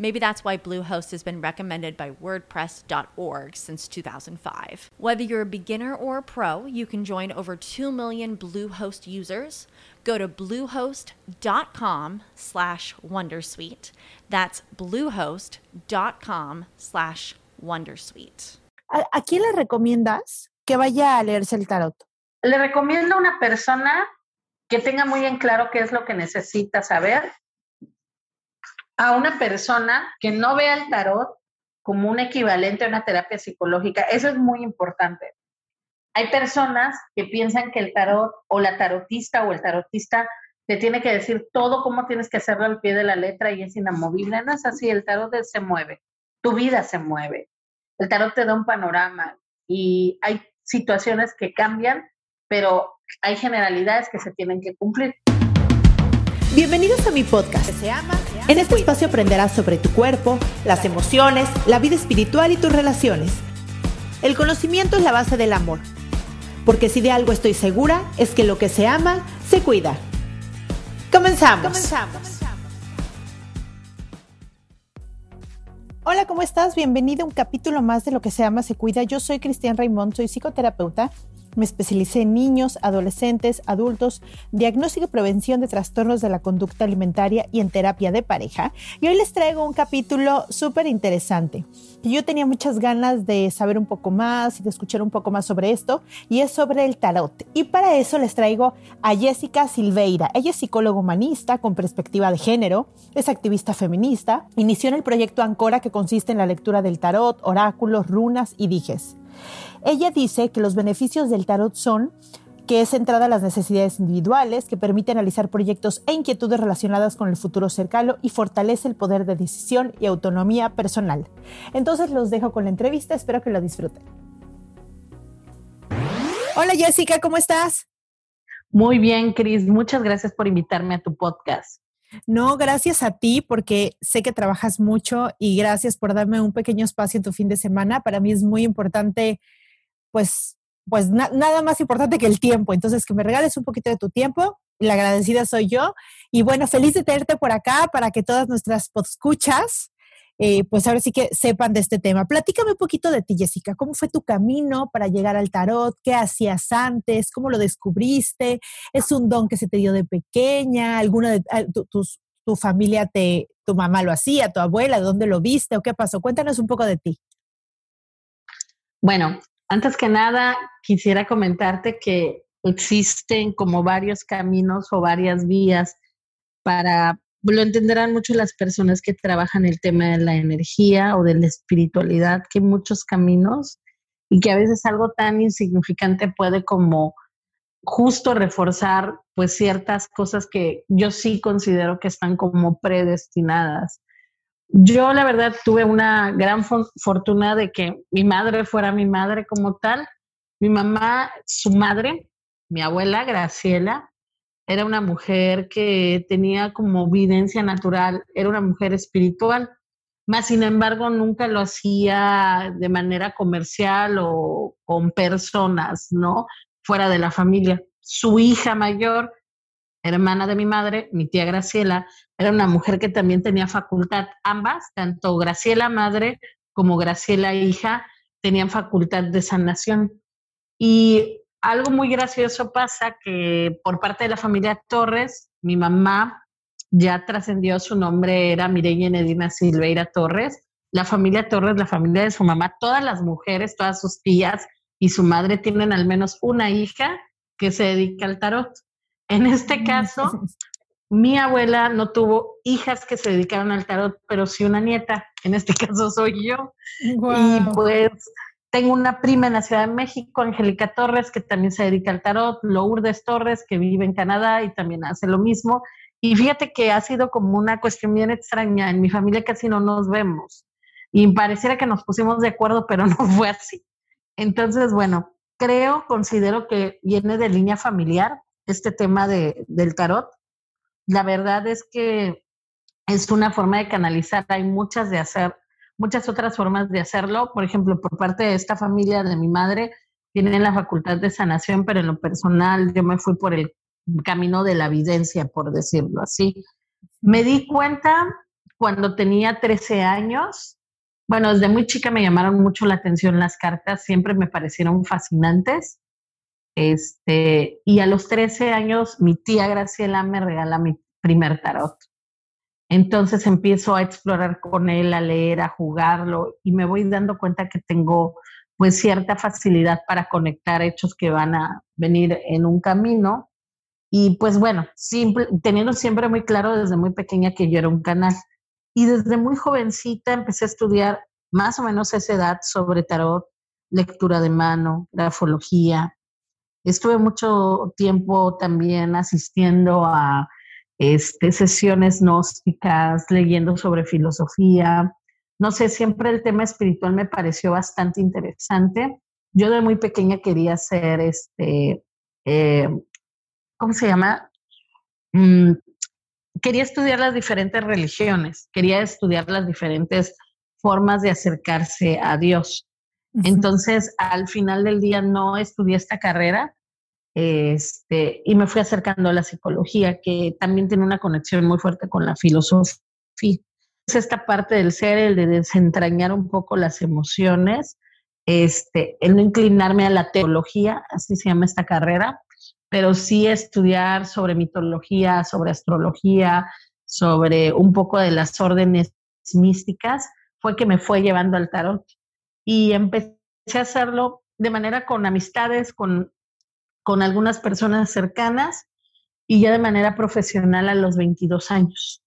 Maybe that's why Bluehost has been recommended by WordPress.org since 2005. Whether you're a beginner or a pro, you can join over 2 million Bluehost users. Go to bluehost.com slash Wondersuite. That's bluehost.com slash Wondersuite. ¿A, ¿A quién le recomiendas que vaya a leerse el tarot? Le recomiendo a una persona que tenga muy en claro qué es lo que necesita saber, a una persona que no vea el tarot como un equivalente a una terapia psicológica. Eso es muy importante. Hay personas que piensan que el tarot o la tarotista o el tarotista te tiene que decir todo cómo tienes que hacerlo al pie de la letra y es inamovible. No es así, el tarot se mueve, tu vida se mueve. El tarot te da un panorama y hay situaciones que cambian, pero hay generalidades que se tienen que cumplir. Bienvenidos a mi podcast. En este espacio aprenderás sobre tu cuerpo, las emociones, la vida espiritual y tus relaciones. El conocimiento es la base del amor. Porque si de algo estoy segura, es que lo que se ama, se cuida. Comenzamos. Comenzamos. Hola, ¿cómo estás? Bienvenido a un capítulo más de Lo que se ama, se cuida. Yo soy Cristian Raimond, soy psicoterapeuta me especialicé en niños, adolescentes, adultos, diagnóstico y prevención de trastornos de la conducta alimentaria y en terapia de pareja. Y hoy les traigo un capítulo súper interesante. Yo tenía muchas ganas de saber un poco más y de escuchar un poco más sobre esto, y es sobre el tarot. Y para eso les traigo a Jessica Silveira. Ella es psicóloga humanista con perspectiva de género, es activista feminista, inició en el proyecto Ancora que consiste en la lectura del tarot, oráculos, runas y dijes. Ella dice que los beneficios del tarot son que es centrada en las necesidades individuales, que permite analizar proyectos e inquietudes relacionadas con el futuro cercano y fortalece el poder de decisión y autonomía personal. Entonces los dejo con la entrevista, espero que lo disfruten. Hola Jessica, ¿cómo estás? Muy bien, Cris, muchas gracias por invitarme a tu podcast. No, gracias a ti porque sé que trabajas mucho y gracias por darme un pequeño espacio en tu fin de semana. Para mí es muy importante pues, pues nada más importante que el tiempo. Entonces, que me regales un poquito de tu tiempo. La agradecida soy yo. Y bueno, feliz de tenerte por acá para que todas nuestras escuchas, eh, pues ahora sí que sepan de este tema. Platícame un poquito de ti, Jessica. ¿Cómo fue tu camino para llegar al tarot? ¿Qué hacías antes? ¿Cómo lo descubriste? ¿Es un don que se te dio de pequeña? ¿Alguna de tu, tu familia, te, tu mamá lo hacía, tu abuela, dónde lo viste o qué pasó? Cuéntanos un poco de ti. Bueno, antes que nada, quisiera comentarte que existen como varios caminos o varias vías para, lo entenderán mucho las personas que trabajan el tema de la energía o de la espiritualidad, que hay muchos caminos y que a veces algo tan insignificante puede como justo reforzar pues ciertas cosas que yo sí considero que están como predestinadas. Yo la verdad tuve una gran fortuna de que mi madre fuera mi madre como tal. Mi mamá, su madre, mi abuela Graciela, era una mujer que tenía como videncia natural, era una mujer espiritual, más sin embargo nunca lo hacía de manera comercial o con personas, ¿no? Fuera de la familia. Su hija mayor hermana de mi madre, mi tía Graciela, era una mujer que también tenía facultad. Ambas, tanto Graciela madre como Graciela hija, tenían facultad de sanación. Y algo muy gracioso pasa que por parte de la familia Torres, mi mamá ya trascendió su nombre, era Mireya Nedina Silveira Torres. La familia Torres, la familia de su mamá, todas las mujeres, todas sus tías y su madre tienen al menos una hija que se dedica al tarot. En este caso, mi abuela no tuvo hijas que se dedicaron al tarot, pero sí una nieta, en este caso soy yo. Y pues tengo una prima en la Ciudad de México, Angélica Torres, que también se dedica al tarot, Lourdes Torres, que vive en Canadá y también hace lo mismo. Y fíjate que ha sido como una cuestión bien extraña. En mi familia casi no nos vemos. Y pareciera que nos pusimos de acuerdo, pero no fue así. Entonces, bueno, creo, considero que viene de línea familiar este tema de, del tarot. La verdad es que es una forma de canalizar. Hay muchas de hacer, muchas otras formas de hacerlo. Por ejemplo, por parte de esta familia de mi madre, tienen la facultad de sanación, pero en lo personal yo me fui por el camino de la evidencia, por decirlo así. Me di cuenta cuando tenía 13 años, bueno, desde muy chica me llamaron mucho la atención las cartas, siempre me parecieron fascinantes. Este, y a los 13 años mi tía Graciela me regala mi primer tarot. Entonces empiezo a explorar con él, a leer, a jugarlo y me voy dando cuenta que tengo pues cierta facilidad para conectar hechos que van a venir en un camino. Y pues bueno, teniendo siempre muy claro desde muy pequeña que yo era un canal. Y desde muy jovencita empecé a estudiar más o menos a esa edad sobre tarot, lectura de mano, grafología. Estuve mucho tiempo también asistiendo a este, sesiones gnósticas, leyendo sobre filosofía. No sé, siempre el tema espiritual me pareció bastante interesante. Yo de muy pequeña quería ser, este, eh, ¿cómo se llama? Mm, quería estudiar las diferentes religiones, quería estudiar las diferentes formas de acercarse a Dios. Entonces, al final del día no estudié esta carrera, este, y me fui acercando a la psicología, que también tiene una conexión muy fuerte con la filosofía. Es esta parte del ser, el de desentrañar un poco las emociones, este, el no inclinarme a la teología, así se llama esta carrera, pero sí estudiar sobre mitología, sobre astrología, sobre un poco de las órdenes místicas, fue que me fue llevando al tarot. Y empecé a hacerlo de manera con amistades, con con algunas personas cercanas y ya de manera profesional a los 22 años.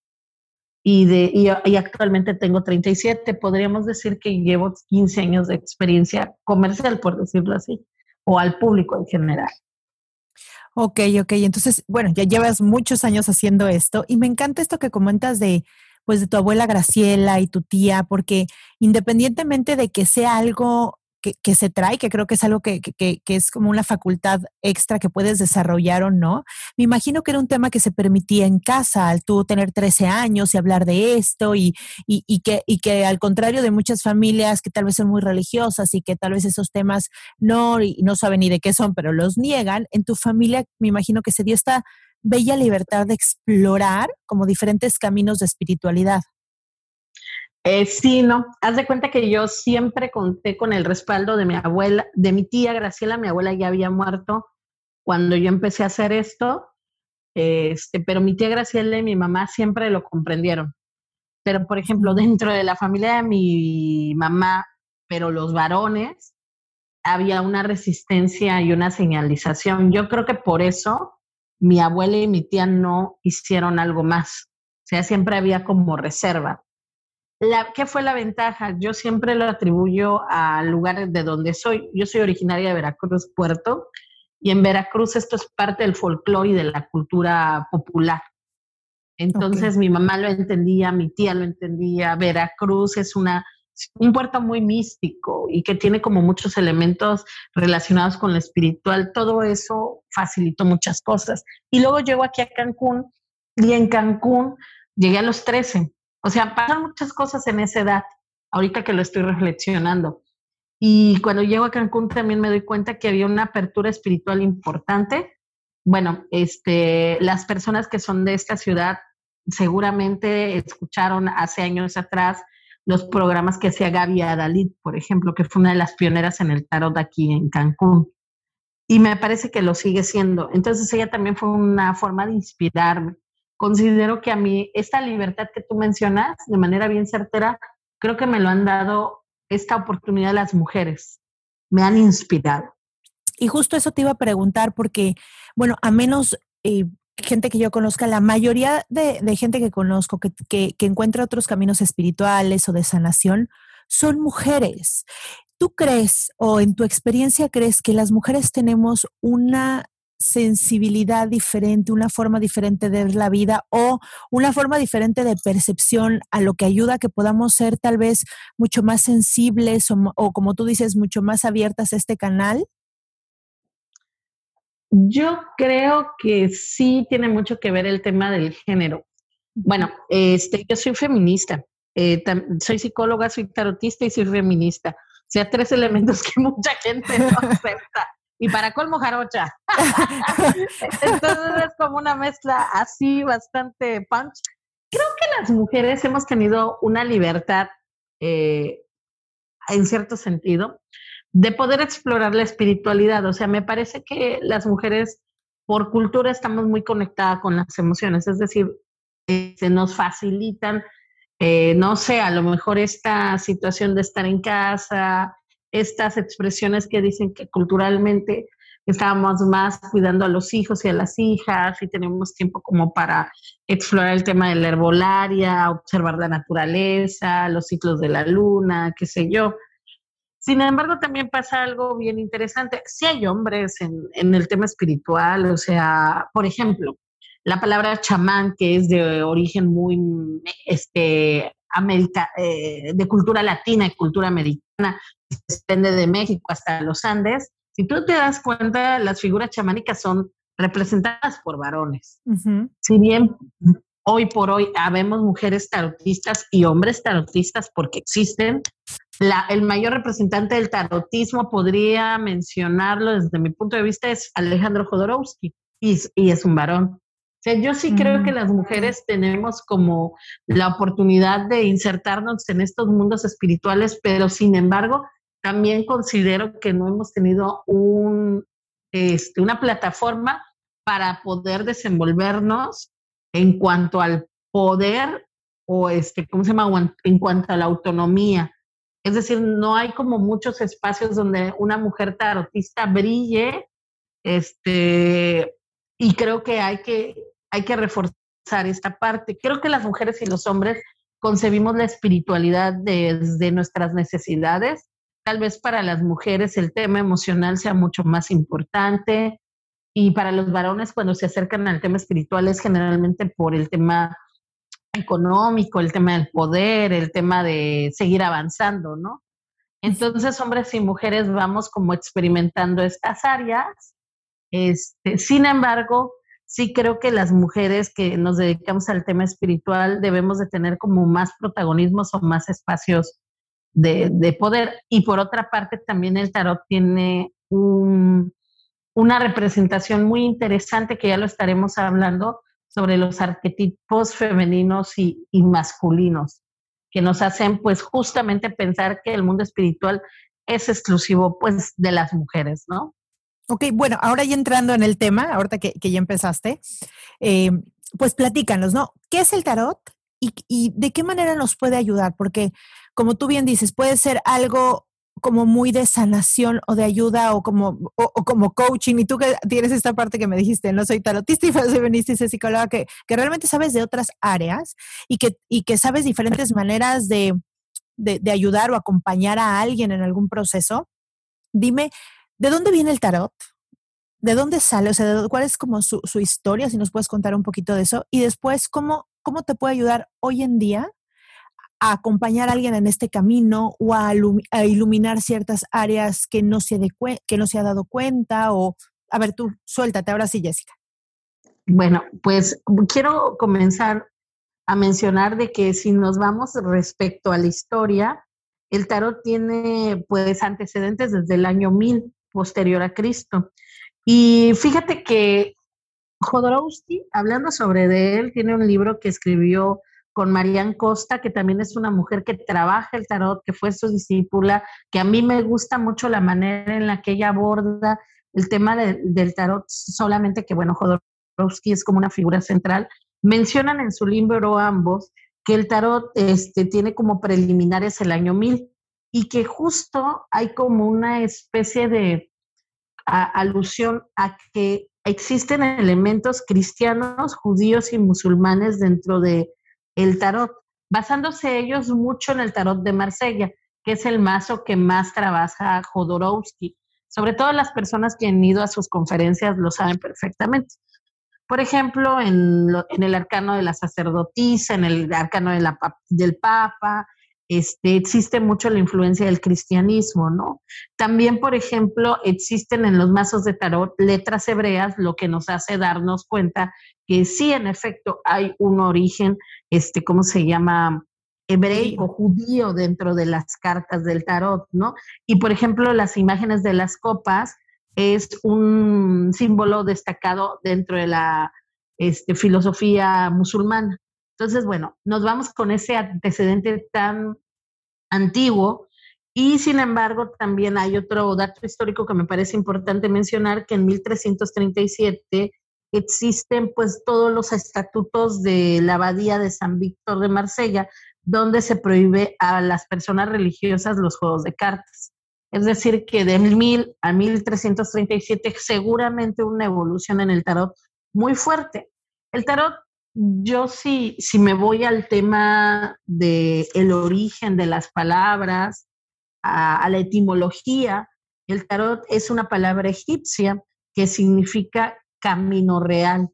Y, de, y, actualmente tengo 37. Podríamos decir que llevo 15 años de experiencia comercial, por decirlo así, o al público en general. Ok, ok. Entonces, bueno, ya llevas muchos años haciendo esto y me encanta esto que comentas de, pues, de tu abuela Graciela y tu tía, porque independientemente de que sea algo que, se trae, que creo que es algo que, es como una facultad extra que puedes desarrollar o no. Me imagino que era un tema que se permitía en casa al tú tener 13 años y hablar de esto y, y, que, y que al contrario de muchas familias que tal vez son muy religiosas y que tal vez esos temas no, no saben ni de qué son, pero los niegan, en tu familia me imagino que se dio esta bella libertad de explorar como diferentes caminos de espiritualidad. Eh, sí, no. Haz de cuenta que yo siempre conté con el respaldo de mi abuela, de mi tía Graciela. Mi abuela ya había muerto cuando yo empecé a hacer esto, este, pero mi tía Graciela y mi mamá siempre lo comprendieron. Pero, por ejemplo, dentro de la familia de mi mamá, pero los varones, había una resistencia y una señalización. Yo creo que por eso mi abuela y mi tía no hicieron algo más. O sea, siempre había como reserva. ¿Qué fue la ventaja? Yo siempre lo atribuyo al lugar de donde soy. Yo soy originaria de Veracruz, Puerto, y en Veracruz esto es parte del folclore y de la cultura popular. Entonces mi mamá lo entendía, mi tía lo entendía. Veracruz es una, un puerto muy místico y que tiene como muchos elementos relacionados con lo espiritual. Todo eso facilitó muchas cosas. Y luego llego aquí a Cancún y en Cancún llegué a los 13 o sea, pasan muchas cosas en esa edad, ahorita que lo estoy reflexionando. Y cuando llego a Cancún también me doy cuenta que había una apertura espiritual importante. Bueno, este, las personas que son de esta ciudad seguramente escucharon hace años atrás los programas que hacía Gaby Adalid, por ejemplo, que fue una de las pioneras en el tarot aquí en Cancún. Y me parece que lo sigue siendo. Entonces ella también fue una forma de inspirarme considero que a mí esta libertad que tú mencionas de manera bien certera, creo que me lo han dado esta oportunidad las mujeres, me han inspirado. Y justo eso te iba a preguntar porque, bueno, a menos... Eh, gente que yo conozca, la mayoría de, gente que conozco que, que, encuentra otros caminos espirituales o de sanación son mujeres. ¿Tú crees o en tu experiencia crees que las mujeres tenemos una sensibilidad diferente, una forma diferente de ver la vida o una forma diferente de percepción a lo que ayuda a que podamos ser tal vez mucho más sensibles o, como tú dices, mucho más abiertas a este canal? Yo creo que sí tiene mucho que ver el tema del género. Bueno, este, yo soy feminista, eh, soy psicóloga, soy tarotista y soy feminista. O sea, tres elementos que mucha gente no acepta y para colmo jarocha. Entonces es como una mezcla así bastante punch. Creo que las mujeres hemos tenido una libertad, eh, en cierto sentido, de poder explorar la espiritualidad. O sea, me parece que las mujeres por cultura estamos muy conectadas con las emociones, es decir, eh, se nos facilitan, eh, no sé, a lo mejor esta situación de estar en casa, estas expresiones que dicen que culturalmente estábamos más cuidando a los hijos y a las hijas y tenemos tiempo como para explorar el tema de la herbolaria, observar la naturaleza, los ciclos de la luna, qué sé yo. Sin embargo, también pasa algo bien interesante. Si hay hombres en, en el tema espiritual, o sea, por ejemplo, la palabra chamán, que es de origen muy este, América, eh, de cultura latina y cultura americana, depende de México hasta los Andes, si tú te das cuenta, las figuras chamánicas son representadas por varones. Si bien hoy por hoy habemos mujeres tarotistas y hombres tarotistas porque existen, la, el mayor representante del tarotismo podría mencionarlo desde mi punto de vista es Alejandro Jodorowsky y, y es un varón sea, yo sí creo que las mujeres tenemos como la oportunidad de insertarnos en estos mundos espirituales, pero sin embargo, también considero que no hemos tenido un, este, una plataforma para poder desenvolvernos en cuanto al poder o este, ¿cómo se llama? En cuanto a la autonomía. Es decir, no hay como muchos espacios donde una mujer tarotista brille, este, y creo que hay que hay que reforzar esta parte. Creo que las mujeres y los hombres concebimos la espiritualidad desde nuestras necesidades. Tal vez para las mujeres el tema emocional sea mucho más importante y para los varones cuando se acercan al tema espiritual es generalmente por el tema económico, el tema del poder, el tema de seguir avanzando, ¿no? Entonces, hombres y mujeres vamos como experimentando estas áreas. Este, sin embargo, sí creo que las mujeres que nos dedicamos al tema espiritual debemos de tener como más protagonismos o más espacios de, poder. Y por otra parte, también el tarot tiene una representación muy interesante que ya lo estaremos hablando sobre los arquetipos femeninos y, y masculinos que nos hacen pues justamente pensar que el mundo espiritual es exclusivo pues de las mujeres, ¿no? Ok, bueno, ahora ya entrando en el tema, ahorita que, ya empezaste, eh, pues platícanos, ¿no? ¿Qué es el tarot y, de qué manera nos puede ayudar? Porque, como tú bien dices, puede ser algo como muy de sanación o de ayuda o como, o, como coaching. Y tú que tienes esta parte que me dijiste, no soy tarotista y feminista y soy psicóloga, que, que, realmente sabes de otras áreas y que, y que sabes diferentes maneras de, de, de ayudar o acompañar a alguien en algún proceso. Dime, ¿De dónde viene el tarot? ¿De dónde sale? O sea, ¿cuál es como su, historia? Si nos puedes contar un poquito de eso. Y después, ¿cómo, ¿cómo te puede ayudar hoy en día a acompañar a alguien en este camino o a, iluminar ciertas áreas que no, se que no se ha dado cuenta? O, a ver, tú, suéltate ahora sí, Jessica. Bueno, pues quiero comenzar a mencionar de que si nos vamos respecto a la historia, el tarot tiene pues antecedentes desde el año 1000 posterior a Cristo. Y fíjate que Jodorowsky, hablando sobre de él, tiene un libro que escribió con Marianne Costa, que también es una mujer que trabaja el tarot, que fue su discípula, que a mí me gusta mucho la manera en la que ella aborda el tema del tarot, solamente que, bueno, Jodorowsky es como una figura central. Mencionan en su libro ambos que el tarot este, tiene como preliminares el año 1000 y que justo hay como una especie de alusión a que existen elementos cristianos, judíos y musulmanes dentro de el tarot, basándose ellos mucho en el tarot de Marsella, que es el mazo que más trabaja Jodorowsky. Sobre todo las personas que han ido a sus conferencias lo saben perfectamente. Por ejemplo, en, el arcano de la sacerdotisa, en el arcano del Papa, este, existe mucho la influencia del cristianismo, ¿no? También, por ejemplo, existen en los mazos de tarot letras hebreas, lo que nos hace darnos cuenta que sí, en efecto, hay un origen, este, ¿cómo se llama? hebraico, judío dentro de las cartas del tarot, ¿no? Y por ejemplo, las imágenes de las copas es un símbolo destacado dentro de la este, filosofía musulmana. Entonces, bueno, nos vamos con ese antecedente tan antiguo y sin embargo también hay otro dato histórico que me parece importante mencionar, que en 1337 existen pues todos los estatutos de la abadía de San Víctor de Marsella, donde se prohíbe a las personas religiosas los juegos de cartas. Es decir, que de 1000 a 1337 seguramente una evolución en el tarot muy fuerte. El tarot, yo sí, si me voy al tema del el origen de las palabras, a, la etimología, el tarot es una palabra egipcia que significa camino real.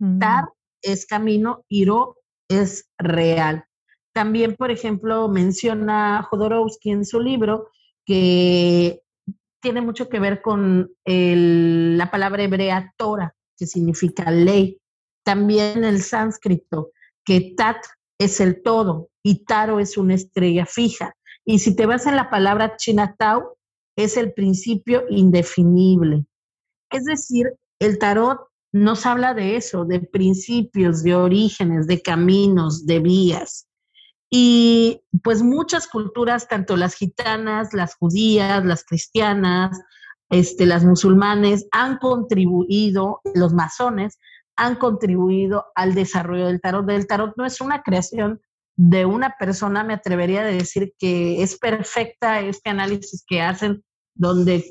Mm. Tar es camino, Iro es real. También, por ejemplo, menciona Jodorowsky en su libro que tiene mucho que ver con la palabra hebrea Torah, que significa ley. También el sánscrito, que Tat es el todo y Taro es una estrella fija. Y si te vas en la palabra Chinatau, es el principio indefinible. Es decir, el tarot nos habla de eso, de principios, de orígenes, de caminos, de vías. Y pues muchas culturas, tanto las gitanas, las judías, las cristianas, este, las musulmanes, han contribuido, los masones, han contribuido al desarrollo del tarot. El tarot no es una creación de una persona, me atrevería a decir que es perfecta este análisis que hacen, donde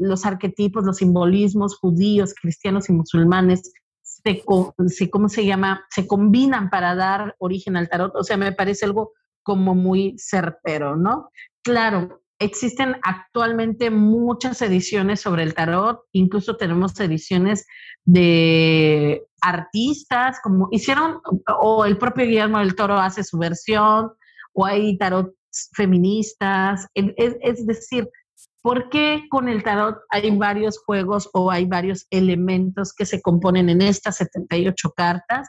los arquetipos, los simbolismos judíos, cristianos y musulmanes se, ¿cómo se llama? Se combinan para dar origen al tarot. O sea, me parece algo como muy certero, ¿no? Claro, existen actualmente muchas ediciones sobre el tarot, incluso tenemos ediciones de artistas, como hicieron, o el propio Guillermo del Toro hace su versión, o hay tarot feministas, es decir, ¿Por qué con el tarot hay varios juegos o hay varios elementos que se componen en estas 78 cartas?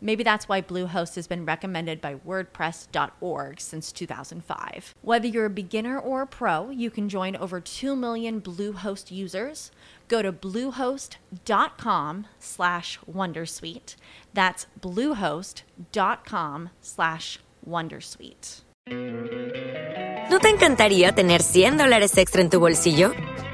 Maybe that's why Bluehost has been recommended by WordPress.org since 2005. Whether you're a beginner or a pro, you can join over 2 million Bluehost users. Go to bluehost.com slash wondersuite. That's bluehost.com slash wondersuite. ¿No te encantaría tener 100 dólares extra en tu bolsillo?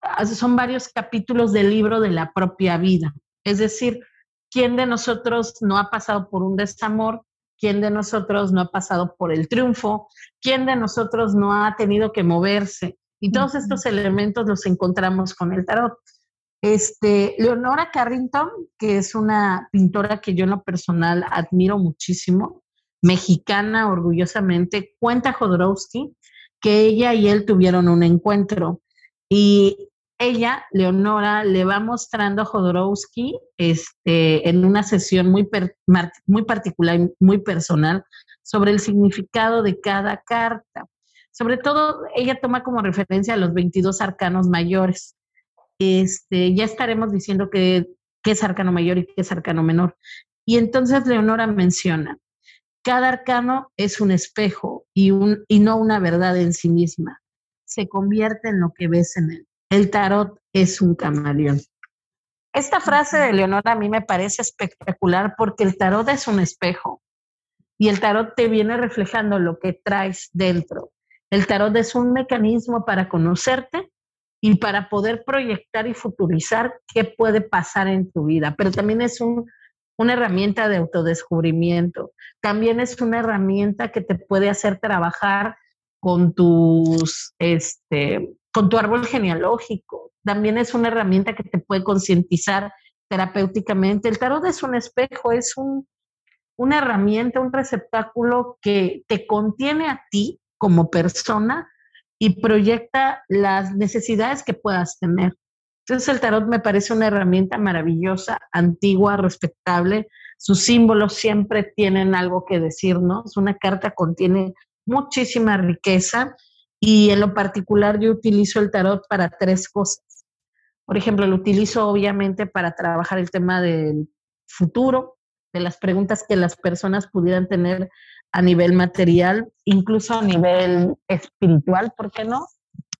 Ah, son varios capítulos del libro de la propia vida. Es decir, ¿quién de nosotros no ha pasado por un desamor? ¿Quién de nosotros no ha pasado por el triunfo? ¿Quién de nosotros no ha tenido que moverse? Y todos estos elementos los encontramos con el tarot. Este, Leonora Carrington, que es una pintora que yo en lo personal admiro muchísimo, mexicana orgullosamente, cuenta Jodorowsky que ella y él tuvieron un encuentro y ella, Leonora, le va mostrando a Jodorowsky este, en una sesión muy, muy particular y muy personal sobre el significado de cada carta. Sobre todo, ella toma como referencia a los 22 arcanos mayores. Este, ya estaremos diciendo qué es arcano mayor y qué es arcano menor. Y entonces Leonora menciona, cada arcano es un espejo y, un, y no una verdad en sí misma. Se convierte en lo que ves en él. El tarot es un camaleón. Esta frase de Leonora a mí me parece espectacular porque el tarot es un espejo y el tarot te viene reflejando lo que traes dentro. El tarot es un mecanismo para conocerte y para poder proyectar y futurizar qué puede pasar en tu vida, pero también es una herramienta de autodescubrimiento, también es una herramienta que te puede hacer trabajar con tus, este, con tu árbol genealógico, también es una herramienta que te puede concientizar terapéuticamente. El tarot es un espejo, es un, una herramienta, un receptáculo que te contiene a ti como persona y proyecta las necesidades que puedas tener. Entonces el tarot me parece una herramienta maravillosa, antigua, respetable. Sus símbolos siempre tienen algo que decirnos. Una carta contiene muchísima riqueza y en lo particular yo utilizo el tarot para tres cosas. Por ejemplo, lo utilizo obviamente para trabajar el tema del futuro, de las preguntas que las personas pudieran tener a nivel material, incluso a nivel espiritual, ¿por qué no?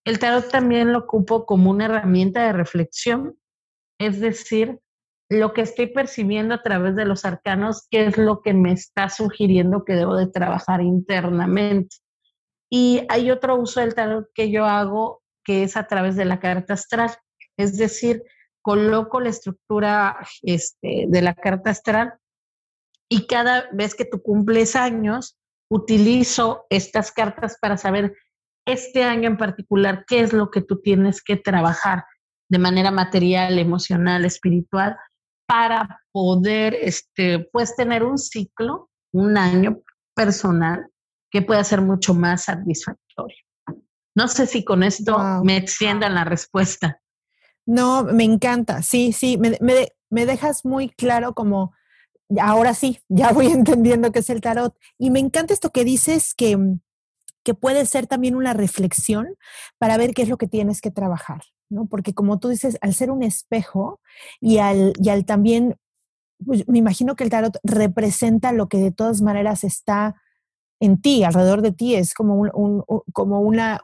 El tarot también lo ocupo como una herramienta de reflexión, es decir, lo que estoy percibiendo a través de los arcanos, qué es lo que me está sugiriendo que debo de trabajar internamente. Y hay otro uso del tarot que yo hago que es a través de la carta astral, es decir, coloco la estructura este, de la carta astral y cada vez que tú cumples años, utilizo estas cartas para saber este año en particular qué es lo que tú tienes que trabajar de manera material, emocional, espiritual, para poder, este, pues, tener un ciclo, un año personal que pueda ser mucho más satisfactorio. No sé si con esto me extiendan la respuesta. No, me encanta. Sí, sí, me, me, me dejas muy claro como ahora sí, ya voy entendiendo qué es el tarot. Y me encanta esto que dices que, que puede ser también una reflexión para ver qué es lo que tienes que trabajar, ¿no? Porque como tú dices, al ser un espejo y al, y al también, pues, me imagino que el tarot representa lo que de todas maneras está en ti, alrededor de ti, es como, un, como una,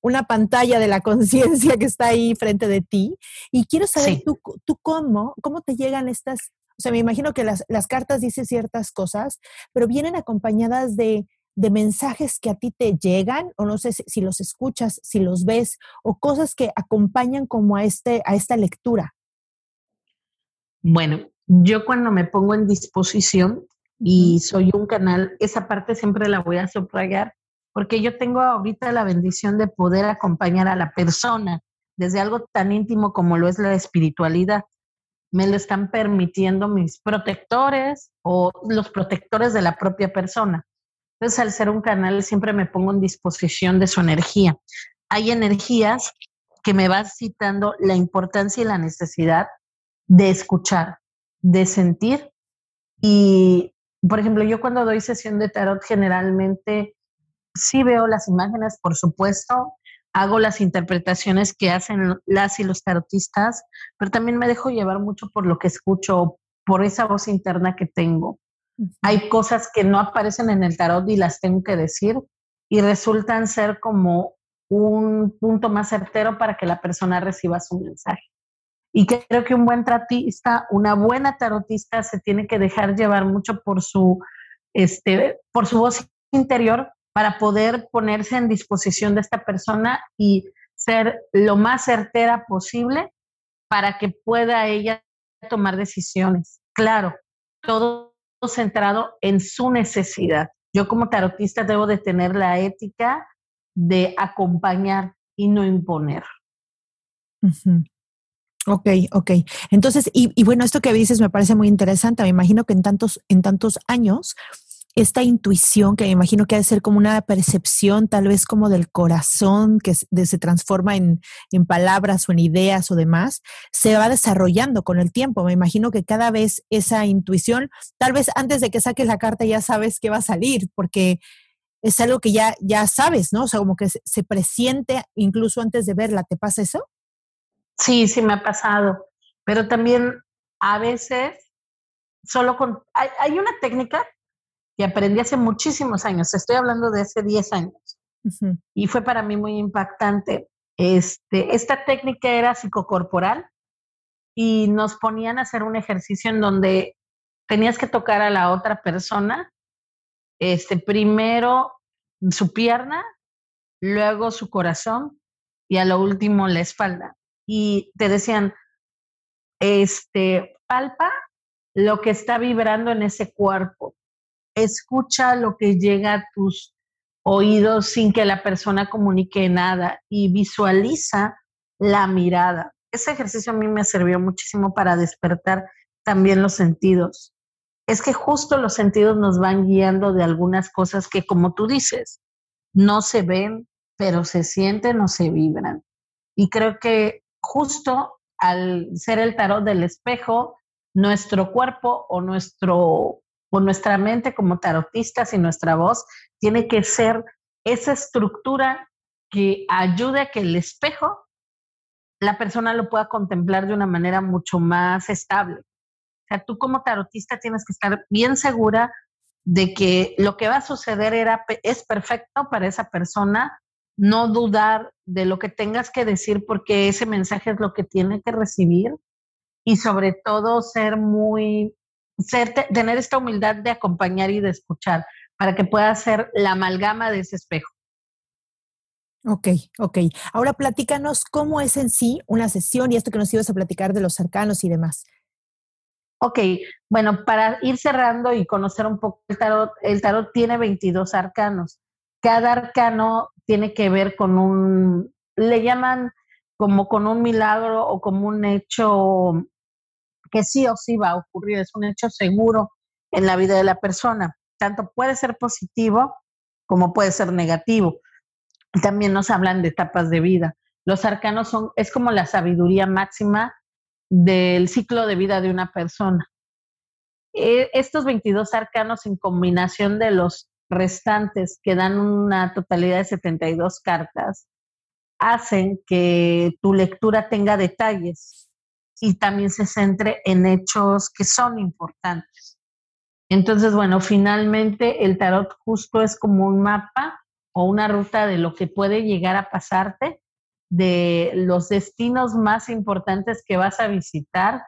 una pantalla de la conciencia que está ahí frente de ti. Y quiero saber tú, tú cómo, cómo te llegan estas o sea, me imagino que las, cartas dicen ciertas cosas, pero vienen acompañadas de, mensajes que a ti te llegan, o no sé si, los escuchas, si los ves, o cosas que acompañan como a, este, a esta lectura. Bueno, yo cuando me pongo en disposición y soy un canal, esa parte siempre la voy a subrayar, porque yo tengo ahorita la bendición de poder acompañar a la persona desde algo tan íntimo como lo es la espiritualidad me lo están permitiendo mis protectores o los protectores de la propia persona. Entonces, al ser un canal, siempre me pongo en disposición de su energía. Hay energías que me van citando la importancia y la necesidad de escuchar, de sentir. Y, por ejemplo, yo cuando doy sesión de tarot, generalmente sí veo las imágenes, por supuesto, hago las interpretaciones que hacen las y los tarotistas, pero también me dejo llevar mucho por lo que escucho, por esa voz interna que tengo. Hay cosas que no aparecen en el tarot y las tengo que decir y resultan ser como un punto más certero para que la persona reciba su mensaje. Y creo que un buen tarotista, una buena tarotista se tiene que dejar llevar mucho por su, este, por su voz interior para poder ponerse en disposición de esta persona y ser lo más certera posible para que pueda ella tomar decisiones. Claro, todo centrado en su necesidad. Yo como tarotista debo de tener la ética de acompañar y no imponer. Ok, ok. Entonces, y, y, bueno, esto que dices me parece muy interesante. Me imagino que en tantos, en tantos años, esta intuición, que me imagino que ha de ser como una percepción tal vez como del corazón, que se transforma en, en palabras o en ideas o demás, se va desarrollando con el tiempo. Me imagino que cada vez esa intuición, tal vez antes de que saques la carta ya sabes que va a salir, porque es algo que ya, ya sabes, ¿no? O sea, como que se presiente incluso antes de verla. ¿Te pasa eso? Sí, sí me ha pasado, pero también a veces solo con... Hay, una técnica que aprendí hace muchísimos años, estoy hablando de hace 10 años, y fue para mí muy impactante. Este, esta técnica era psicocorporal y nos ponían a hacer un ejercicio en donde tenías que tocar a la otra persona, este, primero su pierna, luego su corazón y a lo último la espalda y te decían, este, palpa lo que está vibrando en ese cuerpo, escucha lo que llega a tus oídos sin que la persona comunique nada y visualiza la mirada. Ese ejercicio a mí me sirvió muchísimo para despertar también los sentidos. Es que justo los sentidos nos van guiando de algunas cosas que, como tú dices, no se ven, pero se sienten o se vibran. Y creo que justo al ser el tarot del espejo, nuestro cuerpo o, nuestro, o nuestra mente como tarotistas y nuestra voz tiene que ser esa estructura que ayude a que el espejo, la persona lo pueda contemplar de una manera mucho más estable. O sea, tú como tarotista tienes que estar bien segura de que lo que va a suceder es perfecto para esa persona no dudar de lo que tengas que decir porque ese mensaje es lo que tiene que recibir y sobre todo ser muy, ser, tener esta humildad de acompañar y de escuchar para que pueda ser la amalgama de ese espejo. Ok, ok. Ahora platícanos cómo es en sí una sesión y esto que nos ibas a platicar de los arcanos y demás. Ok, bueno, para ir cerrando y conocer un poco el tarot, el tarot tiene 22 arcanos. Cada arcano tiene que ver con un, le llaman como con un milagro o como un hecho que sí o sí va a ocurrir, es un hecho seguro en la vida de la persona. Tanto puede ser positivo como puede ser negativo. También nos hablan de etapas de vida. Los arcanos son, es como la sabiduría máxima del ciclo de vida de una persona. E, estos 22 arcanos en combinación de los restantes, que dan una totalidad de 72 cartas, hacen que tu lectura tenga detalles y también se centre en hechos que son importantes. Entonces, bueno, finalmente el tarot justo es como un mapa o una ruta de lo que puede llegar a pasarte, de los destinos más importantes que vas a visitar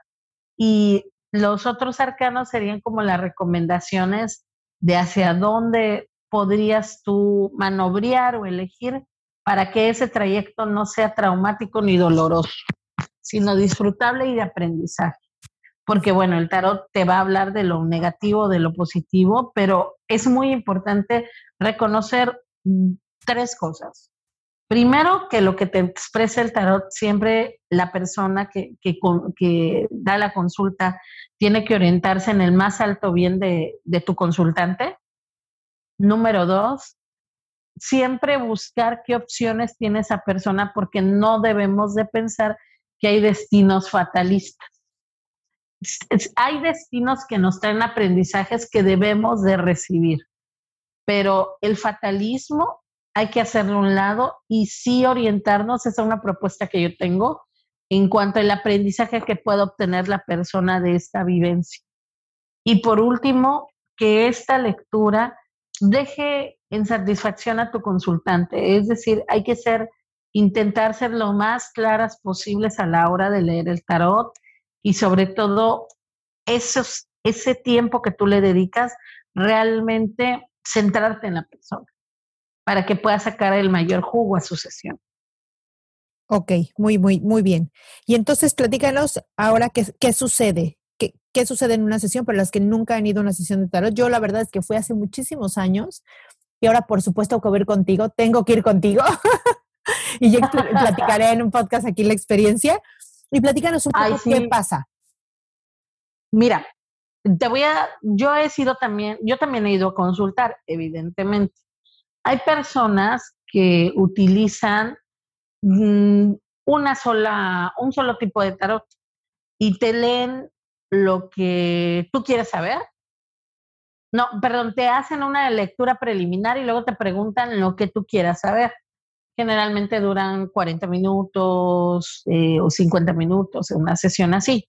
y los otros arcanos serían como las recomendaciones de hacia dónde podrías tú manobrear o elegir para que ese trayecto no sea traumático ni doloroso, sino disfrutable y de aprendizaje. Porque bueno, el tarot te va a hablar de lo negativo, de lo positivo, pero es muy importante reconocer tres cosas. Primero, que lo que te expresa el tarot, siempre la persona que, que, da la consulta tiene que orientarse en el más alto bien de, de tu consultante. Número dos, siempre buscar qué opciones tiene esa persona porque no debemos de pensar que hay destinos fatalistas. Hay destinos que nos traen aprendizajes que debemos de recibir, pero el fatalismo hay que hacerlo a un lado y sí orientarnos, esa es una propuesta que yo tengo en cuanto al aprendizaje que pueda obtener la persona de esta vivencia. Y por último, que esta lectura deje en satisfacción a tu consultante, es decir, hay que ser intentar ser lo más claras posibles a la hora de leer el tarot y sobre todo esos, ese tiempo que tú le dedicas, realmente centrarte en la persona para que pueda sacar el mayor jugo a su sesión. Ok, muy, muy, muy bien. Y entonces platícanos ahora qué, qué sucede, qué, qué sucede en una sesión para las que nunca han ido a una sesión de tarot. Yo la verdad es que fui hace muchísimos años y ahora por supuesto que ir contigo, tengo que ir contigo y yo platicaré en un podcast aquí la experiencia. Y platícanos un poco qué pasa. Mira, te voy a, yo he sido también, yo también he ido a consultar, evidentemente. Hay personas que utilizan mm, una sola, un solo tipo de tarot y te leen lo que tú quieres saber. No, perdón, te hacen una lectura preliminar y luego te preguntan lo que tú quieras saber. Generalmente duran 40 minutos eh, o 50 minutos, una sesión así.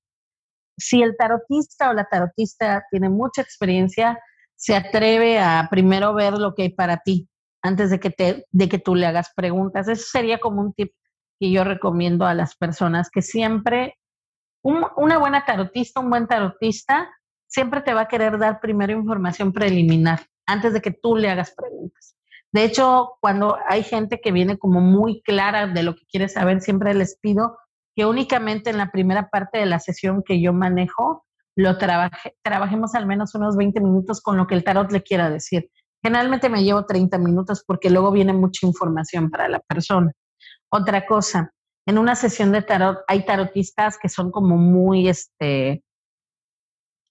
Si el tarotista o la tarotista tiene mucha experiencia, se atreve a primero ver lo que hay para ti antes de que, te, de que tú le hagas preguntas. Eso sería como un tip que yo recomiendo a las personas, que siempre una buena tarotista, un buen tarotista, siempre te va a querer dar primero información preliminar antes de que tú le hagas preguntas. De hecho, cuando hay gente que viene como muy clara de lo que quiere saber, siempre les pido que únicamente en la primera parte de la sesión que yo manejo, lo trabaje, trabajemos al menos unos 20 minutos con lo que el tarot le quiera decir. Generalmente me llevo 30 minutos porque luego viene mucha información para la persona. Otra cosa, en una sesión de tarot hay tarotistas que son como muy, este,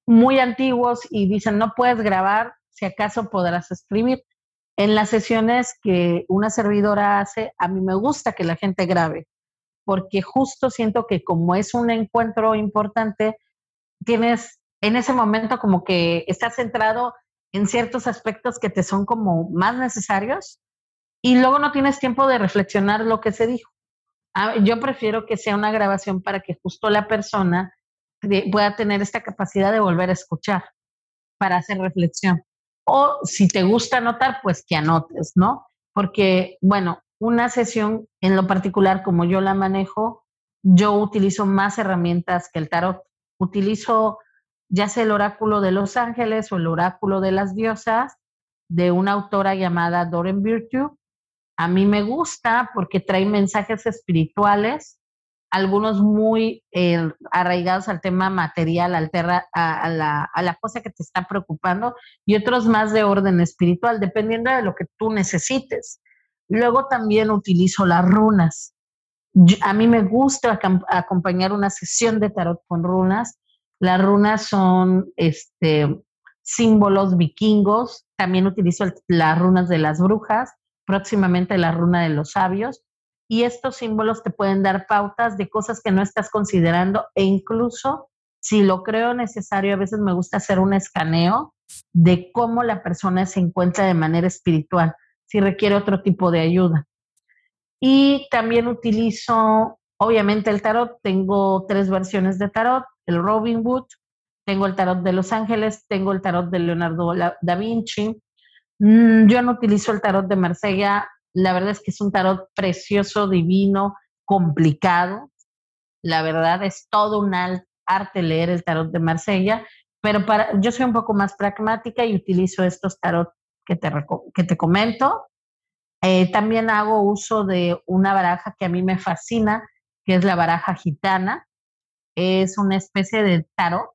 muy antiguos y dicen, no puedes grabar, si acaso podrás escribir. En las sesiones que una servidora hace, a mí me gusta que la gente grabe, porque justo siento que como es un encuentro importante, tienes en ese momento como que estás centrado en ciertos aspectos que te son como más necesarios y luego no tienes tiempo de reflexionar lo que se dijo. Ah, yo prefiero que sea una grabación para que justo la persona pueda tener esta capacidad de volver a escuchar para hacer reflexión. O si te gusta anotar, pues que anotes, ¿no? Porque, bueno, una sesión en lo particular, como yo la manejo, yo utilizo más herramientas que el tarot. Utilizo ya sea el oráculo de los ángeles o el oráculo de las diosas de una autora llamada Doren Virtue, a mí me gusta porque trae mensajes espirituales, algunos muy eh, arraigados al tema material, al a, la, a la cosa que te está preocupando, y otros más de orden espiritual, dependiendo de lo que tú necesites. Luego también utilizo las runas. a mí me gusta acompañar una sesión de tarot con runas. Las runas son este, símbolos vikingos. También utilizo las runas de las brujas próximamente la runa de los sabios. Y estos símbolos te pueden dar pautas de cosas que no estás considerando e incluso si lo creo necesario, a veces me gusta hacer un escaneo de cómo la persona se encuentra de manera espiritual, si requiere otro tipo de ayuda. Y también utilizo, obviamente, el tarot. Tengo tres versiones de tarot, el Robin Hood, tengo el tarot de Los Ángeles, tengo el tarot de Leonardo da Vinci, Mm, yo no utilizo el tarot de Marsella. La verdad es que es un tarot precioso, divino, complicado. La verdad es todo un arte leer el tarot de Marsella, pero para, yo soy un poco más pragmática y utilizo estos tarot que te, que te comento. Eh, también hago uso de una baraja que a mí me fascina, que es la baraja gitana. Es una especie de tarot,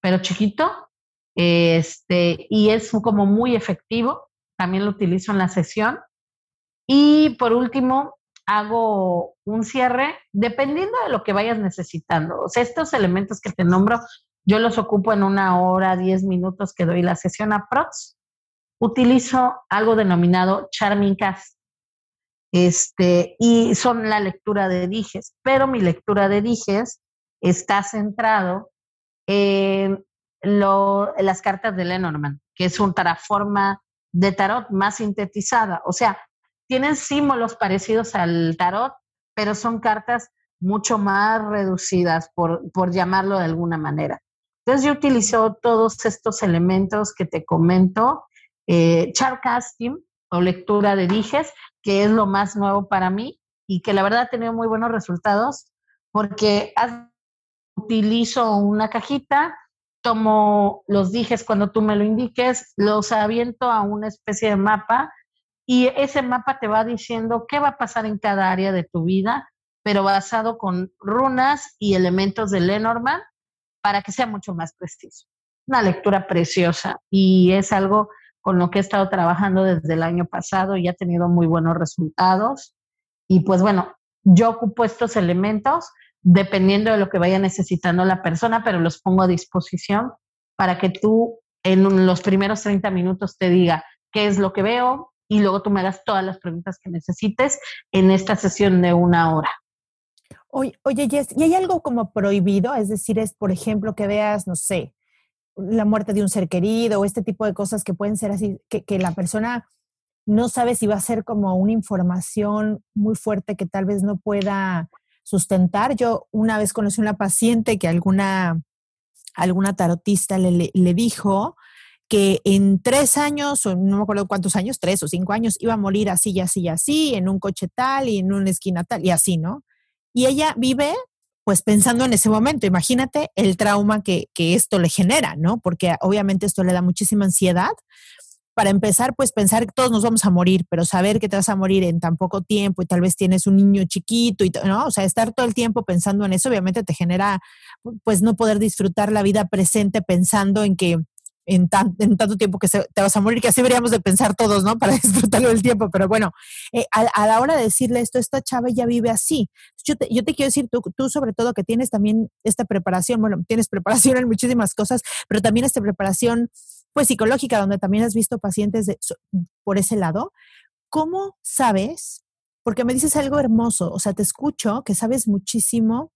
pero chiquito, este, y es como muy efectivo, también lo utilizo en la sesión. Y por último, hago un cierre dependiendo de lo que vayas necesitando. O sea, estos elementos que te nombro, yo los ocupo en una hora, diez minutos que doy la sesión a Prox. Utilizo algo denominado Charming Cast. Este, y son la lectura de dijes, pero mi lectura de dijes está centrado en las cartas de Lenormand, que es una forma de tarot más sintetizada. O sea, tienen símbolos parecidos al tarot, pero son cartas mucho más reducidas, por, por llamarlo de alguna manera. Entonces yo utilizo todos estos elementos que te comento, eh, charcasting o lectura de dijes, que es lo más nuevo para mí y que la verdad ha tenido muy buenos resultados porque utilizo una cajita, tomo los dijes cuando tú me lo indiques, los aviento a una especie de mapa y ese mapa te va diciendo qué va a pasar en cada área de tu vida, pero basado con runas y elementos de Lenormand para que sea mucho más preciso. Una lectura preciosa y es algo con lo que he estado trabajando desde el año pasado y ha tenido muy buenos resultados. Y pues bueno, yo ocupo estos elementos dependiendo de lo que vaya necesitando la persona, pero los pongo a disposición para que tú en los primeros 30 minutos te diga qué es lo que veo y luego tú me hagas todas las preguntas que necesites en esta sesión de una hora. Oye, oye, Jess, ¿y hay algo como prohibido? Es decir, es, por ejemplo, que veas, no sé, la muerte de un ser querido o este tipo de cosas que pueden ser así, que, que la persona no sabe si va a ser como una información muy fuerte que tal vez no pueda sustentar. Yo una vez conocí una paciente que alguna, alguna tarotista le, le, dijo que en tres años, o no me acuerdo cuántos años, tres o cinco años, iba a morir así y así y así, en un coche tal y en una esquina tal y así, ¿no? Y ella vive pues pensando en ese momento, imagínate el trauma que, que esto le genera, ¿no? Porque obviamente esto le da muchísima ansiedad, para empezar, pues pensar que todos nos vamos a morir, pero saber que te vas a morir en tan poco tiempo y tal vez tienes un niño chiquito y ¿no? O sea, estar todo el tiempo pensando en eso obviamente te genera pues no poder disfrutar la vida presente pensando en que en, en tanto tiempo que te vas a morir, que así deberíamos de pensar todos, ¿no? Para disfrutarlo del tiempo, pero bueno, eh, a, la hora de decirle esto, esta chava ya vive así. Yo te, yo te quiero decir, tú, tú sobre todo que tienes también esta preparación, bueno, tienes preparación en muchísimas cosas, pero también esta preparación pues psicológica, donde también has visto pacientes de, por ese lado, ¿cómo sabes? Porque me dices algo hermoso, o sea, te escucho que sabes muchísimo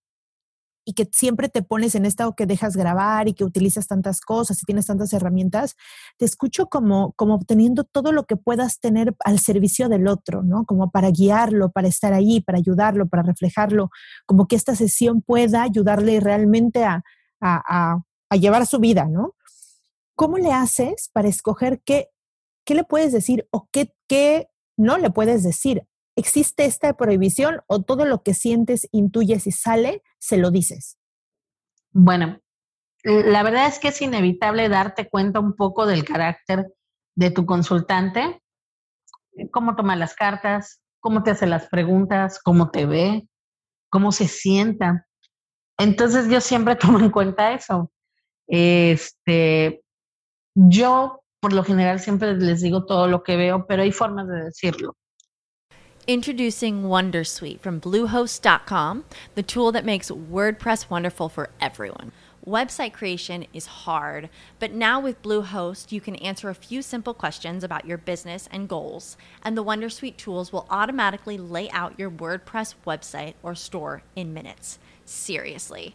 y que siempre te pones en esta o que dejas grabar y que utilizas tantas cosas y tienes tantas herramientas, te escucho como, como obteniendo todo lo que puedas tener al servicio del otro, ¿no? Como para guiarlo, para estar ahí, para ayudarlo, para reflejarlo, como que esta sesión pueda ayudarle realmente a, a, a, a llevar su vida, ¿no? ¿Cómo le haces para escoger qué, qué le puedes decir o qué, qué no le puedes decir? ¿Existe esta prohibición o todo lo que sientes, intuyes y sale, se lo dices? Bueno, la verdad es que es inevitable darte cuenta un poco del carácter de tu consultante, cómo toma las cartas, cómo te hace las preguntas, cómo te ve, cómo se sienta. Entonces yo siempre tomo en cuenta eso. Este, yo, por lo general, siempre les digo todo lo que veo, pero hay formas de decirlo. Introducing Wondersuite from Bluehost.com, the tool that makes WordPress wonderful for everyone. Website creation is hard, but now with Bluehost, you can answer a few simple questions about your business and goals, and the Wondersuite tools will automatically lay out your WordPress website or store in minutes. Seriously.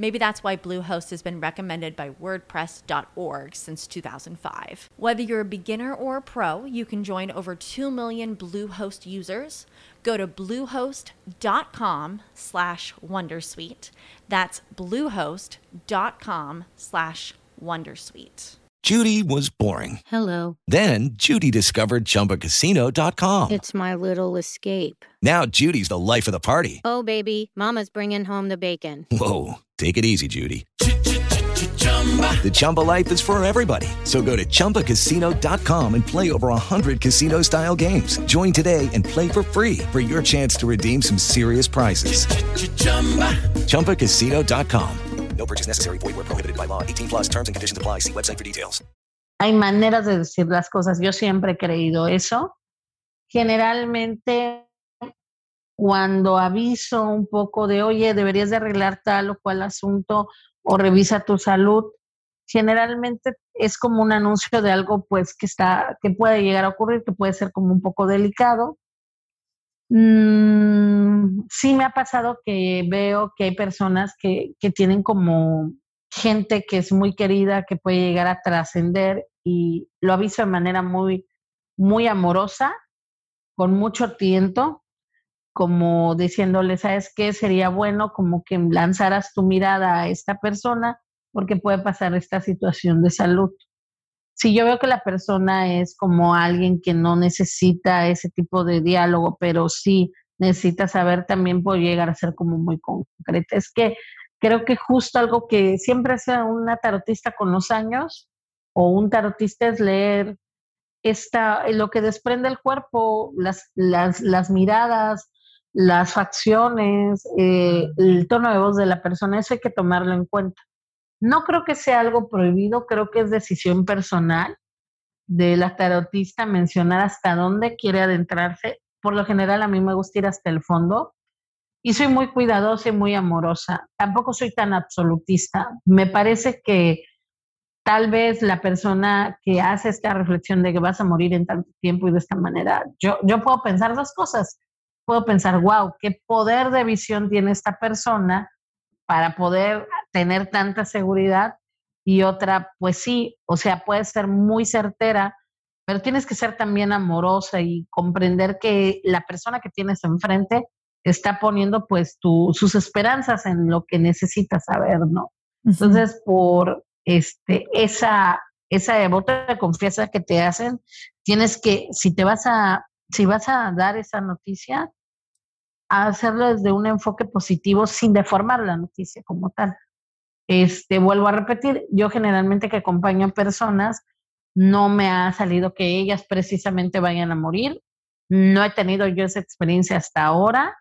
Maybe that's why Bluehost has been recommended by WordPress.org since 2005. Whether you're a beginner or a pro, you can join over 2 million Bluehost users. Go to bluehost.com slash wondersuite. That's bluehost.com slash wondersuite. Judy was boring. Hello. Then Judy discovered ChumbaCasino.com. It's my little escape. Now Judy's the life of the party. Oh, baby, mama's bringing home the bacon. Whoa, take it easy, Judy. The Chumba life is for everybody. So go to ChumbaCasino.com and play over 100 casino-style games. Join today and play for free for your chance to redeem some serious prizes. ChumbaCasino.com. No purchase necessary. Void where prohibited by law. 18 plus terms and conditions apply. See website for details. Hay maneras de decir las cosas. Yo siempre he creído eso. Generalmente, cuando aviso un poco de, oye, deberías de arreglar tal o cual asunto o revisa tu salud, generalmente es como un anuncio de algo pues que está que puede llegar a ocurrir, que puede ser como un poco delicado. Mm, sí me ha pasado que veo que hay personas que, que tienen como gente que es muy querida, que puede llegar a trascender y lo aviso de manera muy, muy amorosa, con mucho tiento, como diciéndole, ¿sabes qué? Sería bueno como que lanzaras tu mirada a esta persona porque puede pasar esta situación de salud. Si yo veo que la persona es como alguien que no necesita ese tipo de diálogo, pero sí necesita saber, también puede llegar a ser como muy concreta. Es que creo que justo algo que siempre hace una tarotista con los años o un tarotista es leer esta, lo que desprende el cuerpo, las, las, las miradas, las facciones, eh, el tono de voz de la persona, eso hay que tomarlo en cuenta. No creo que sea algo prohibido, creo que es decisión personal de la tarotista mencionar hasta dónde quiere adentrarse. Por lo general a mí me gusta ir hasta el fondo y soy muy cuidadosa y muy amorosa. Tampoco soy tan absolutista. Me parece que tal vez la persona que hace esta reflexión de que vas a morir en tanto tiempo y de esta manera, yo, yo puedo pensar dos cosas. Puedo pensar, wow, qué poder de visión tiene esta persona para poder tener tanta seguridad. Y otra, pues sí, o sea, puede ser muy certera, pero tienes que ser también amorosa y comprender que la persona que tienes enfrente está poniendo pues tu, sus esperanzas en lo que necesitas saber, ¿no? Entonces, por este, esa, esa voto de confianza que te hacen, tienes que, si te vas a, si vas a dar esa noticia, hacerlo desde un enfoque positivo sin deformar la noticia como tal. Este, vuelvo a repetir, yo generalmente que acompaño a personas, no me ha salido que ellas precisamente vayan a morir. No he tenido yo esa experiencia hasta ahora.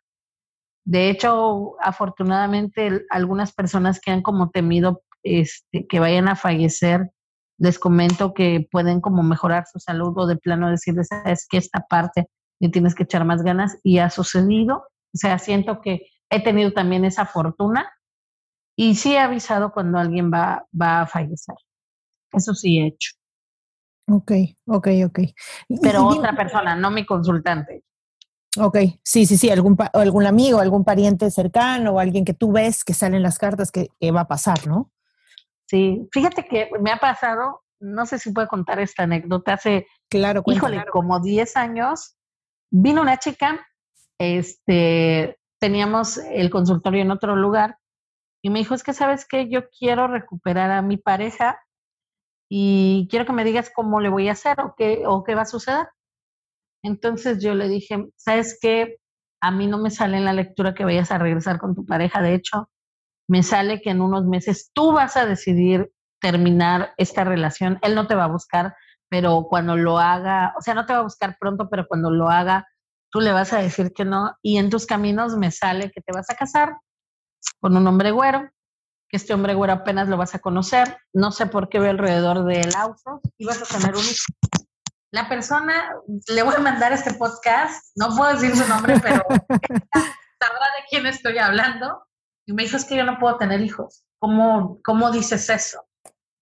De hecho, afortunadamente, algunas personas que han como temido este, que vayan a fallecer, les comento que pueden como mejorar su salud o de plano decirles, es que esta parte le tienes que echar más ganas y ha sucedido. O sea, siento que he tenido también esa fortuna y sí he avisado cuando alguien va, va a fallecer. Eso sí he hecho. Ok, ok, ok. Pero otra persona, no mi consultante. Ok, sí, sí, sí, algún, algún amigo, algún pariente cercano o alguien que tú ves que salen las cartas que, va a pasar, ¿no? Sí, fíjate que me ha pasado, no sé si puedo contar esta anécdota, hace, claro, híjole, como 10 años, vino una chica, este, teníamos el consultorio en otro lugar y me dijo, es que sabes que yo quiero recuperar a mi pareja y quiero que me digas cómo le voy a hacer o qué, o qué va a suceder. Entonces yo le dije, ¿sabes qué? A mí no me sale en la lectura que vayas a regresar con tu pareja. De hecho, me sale que en unos meses tú vas a decidir terminar esta relación. Él no te va a buscar, pero cuando lo haga, o sea, no te va a buscar pronto, pero cuando lo haga, tú le vas a decir que no. Y en tus caminos me sale que te vas a casar con un hombre güero, que este hombre güero apenas lo vas a conocer. No sé por qué veo alrededor del auto y vas a tener un hijo la persona, le voy a mandar este podcast, no puedo decir su nombre, pero sabrá de quién estoy hablando. Y me dijo, es que yo no puedo tener hijos. ¿Cómo, cómo dices eso?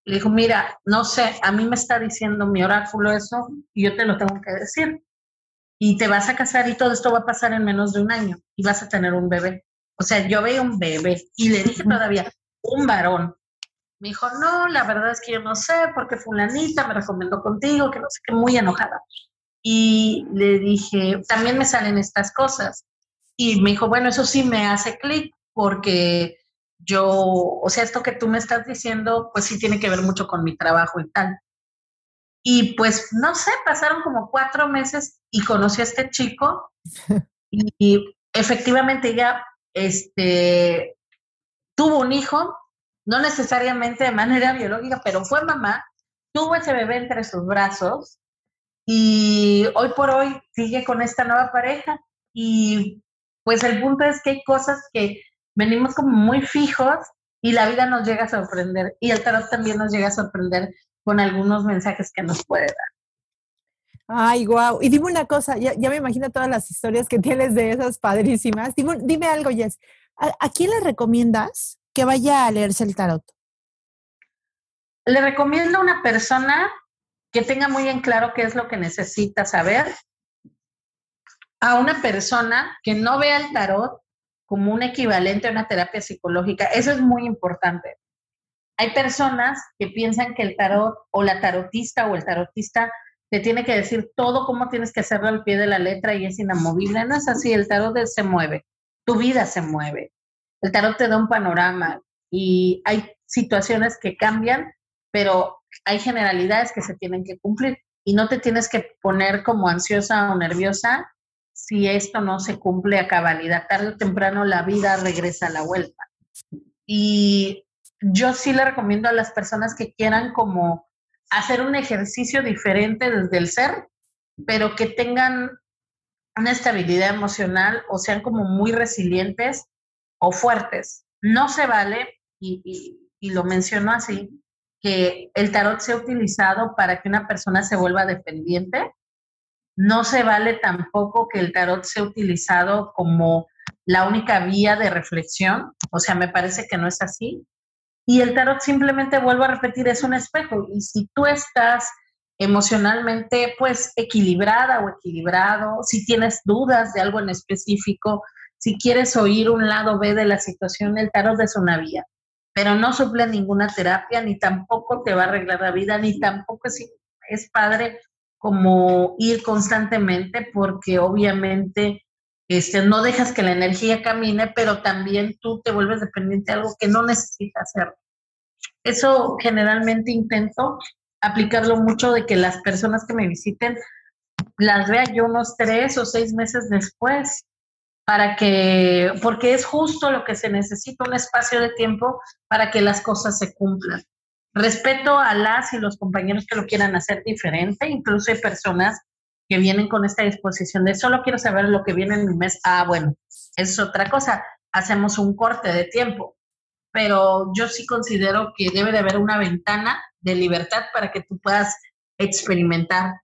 Le dijo, mira, no sé, a mí me está diciendo mi oráculo eso y yo te lo tengo que decir. Y te vas a casar y todo esto va a pasar en menos de un año y vas a tener un bebé. O sea, yo veo un bebé y le dije todavía, un varón. Me dijo, no, la verdad es que yo no sé, porque fulanita me recomendó contigo, que no sé qué, muy enojada. Y le dije, también me salen estas cosas. Y me dijo, bueno, eso sí me hace clic, porque yo, o sea, esto que tú me estás diciendo, pues sí tiene que ver mucho con mi trabajo y tal. Y pues, no sé, pasaron como cuatro meses y conocí a este chico y, y efectivamente ya este, tuvo un hijo no necesariamente de manera biológica, pero fue mamá, tuvo ese bebé entre sus brazos y hoy por hoy sigue con esta nueva pareja. Y pues el punto es que hay cosas que venimos como muy fijos y la vida nos llega a sorprender y el tarot también nos llega a sorprender con algunos mensajes que nos puede dar. Ay, guau. Y dime una cosa, ya, me imagino todas las historias que tienes de esas padrísimas. Dime, dime algo, Jess. ¿A, ¿A, quién le recomiendas que vaya a leerse el tarot? Le recomiendo a una persona que tenga muy en claro qué es lo que necesita saber, a una persona que no vea el tarot como un equivalente a una terapia psicológica. Eso es muy importante. Hay personas que piensan que el tarot o la tarotista o el tarotista te tiene que decir todo cómo tienes que hacerlo al pie de la letra y es inamovible. No es así, el tarot se mueve, tu vida se mueve. El tarot te da un panorama y hay situaciones que cambian, pero hay generalidades que se tienen que cumplir y no te tienes que poner como ansiosa o nerviosa si esto no se cumple a cabalidad. Tarde o temprano la vida regresa a la vuelta. y yo sí le recomiendo a las personas que quieran como hacer un ejercicio diferente desde el ser, pero que tengan una estabilidad emocional o sean como muy resilientes o fuertes. No se vale, y, lo menciono así, que el tarot sea utilizado para que una persona se vuelva dependiente. No se vale tampoco que el tarot sea utilizado como la única vía de reflexión. O sea, me parece que no es así. Y el tarot simplemente, vuelvo a repetir, es un espejo. Y si tú estás emocionalmente pues equilibrada o equilibrado, si tienes dudas de algo en específico, si quieres oír un lado B de la situación, el tarot es una vía, pero no suple ninguna terapia, ni tampoco te va a arreglar la vida, ni tampoco es, es padre como ir constantemente, porque obviamente este, no dejas que la energía camine, pero también tú te vuelves dependiente de algo que no necesitas hacer. Eso generalmente intento aplicarlo mucho de que las personas que me visiten las vea yo unos tres o seis meses después, para que, porque es justo lo que se necesita, un espacio de tiempo para que las cosas se cumplan. Respeto a las y los compañeros que lo quieran hacer diferente, incluso hay personas que vienen con esta disposición de solo quiero saber lo que viene en mi mes. Ah, bueno, es otra cosa. Hacemos un corte de tiempo, pero yo sí considero que debe de haber una ventana de libertad para que tú puedas experimentar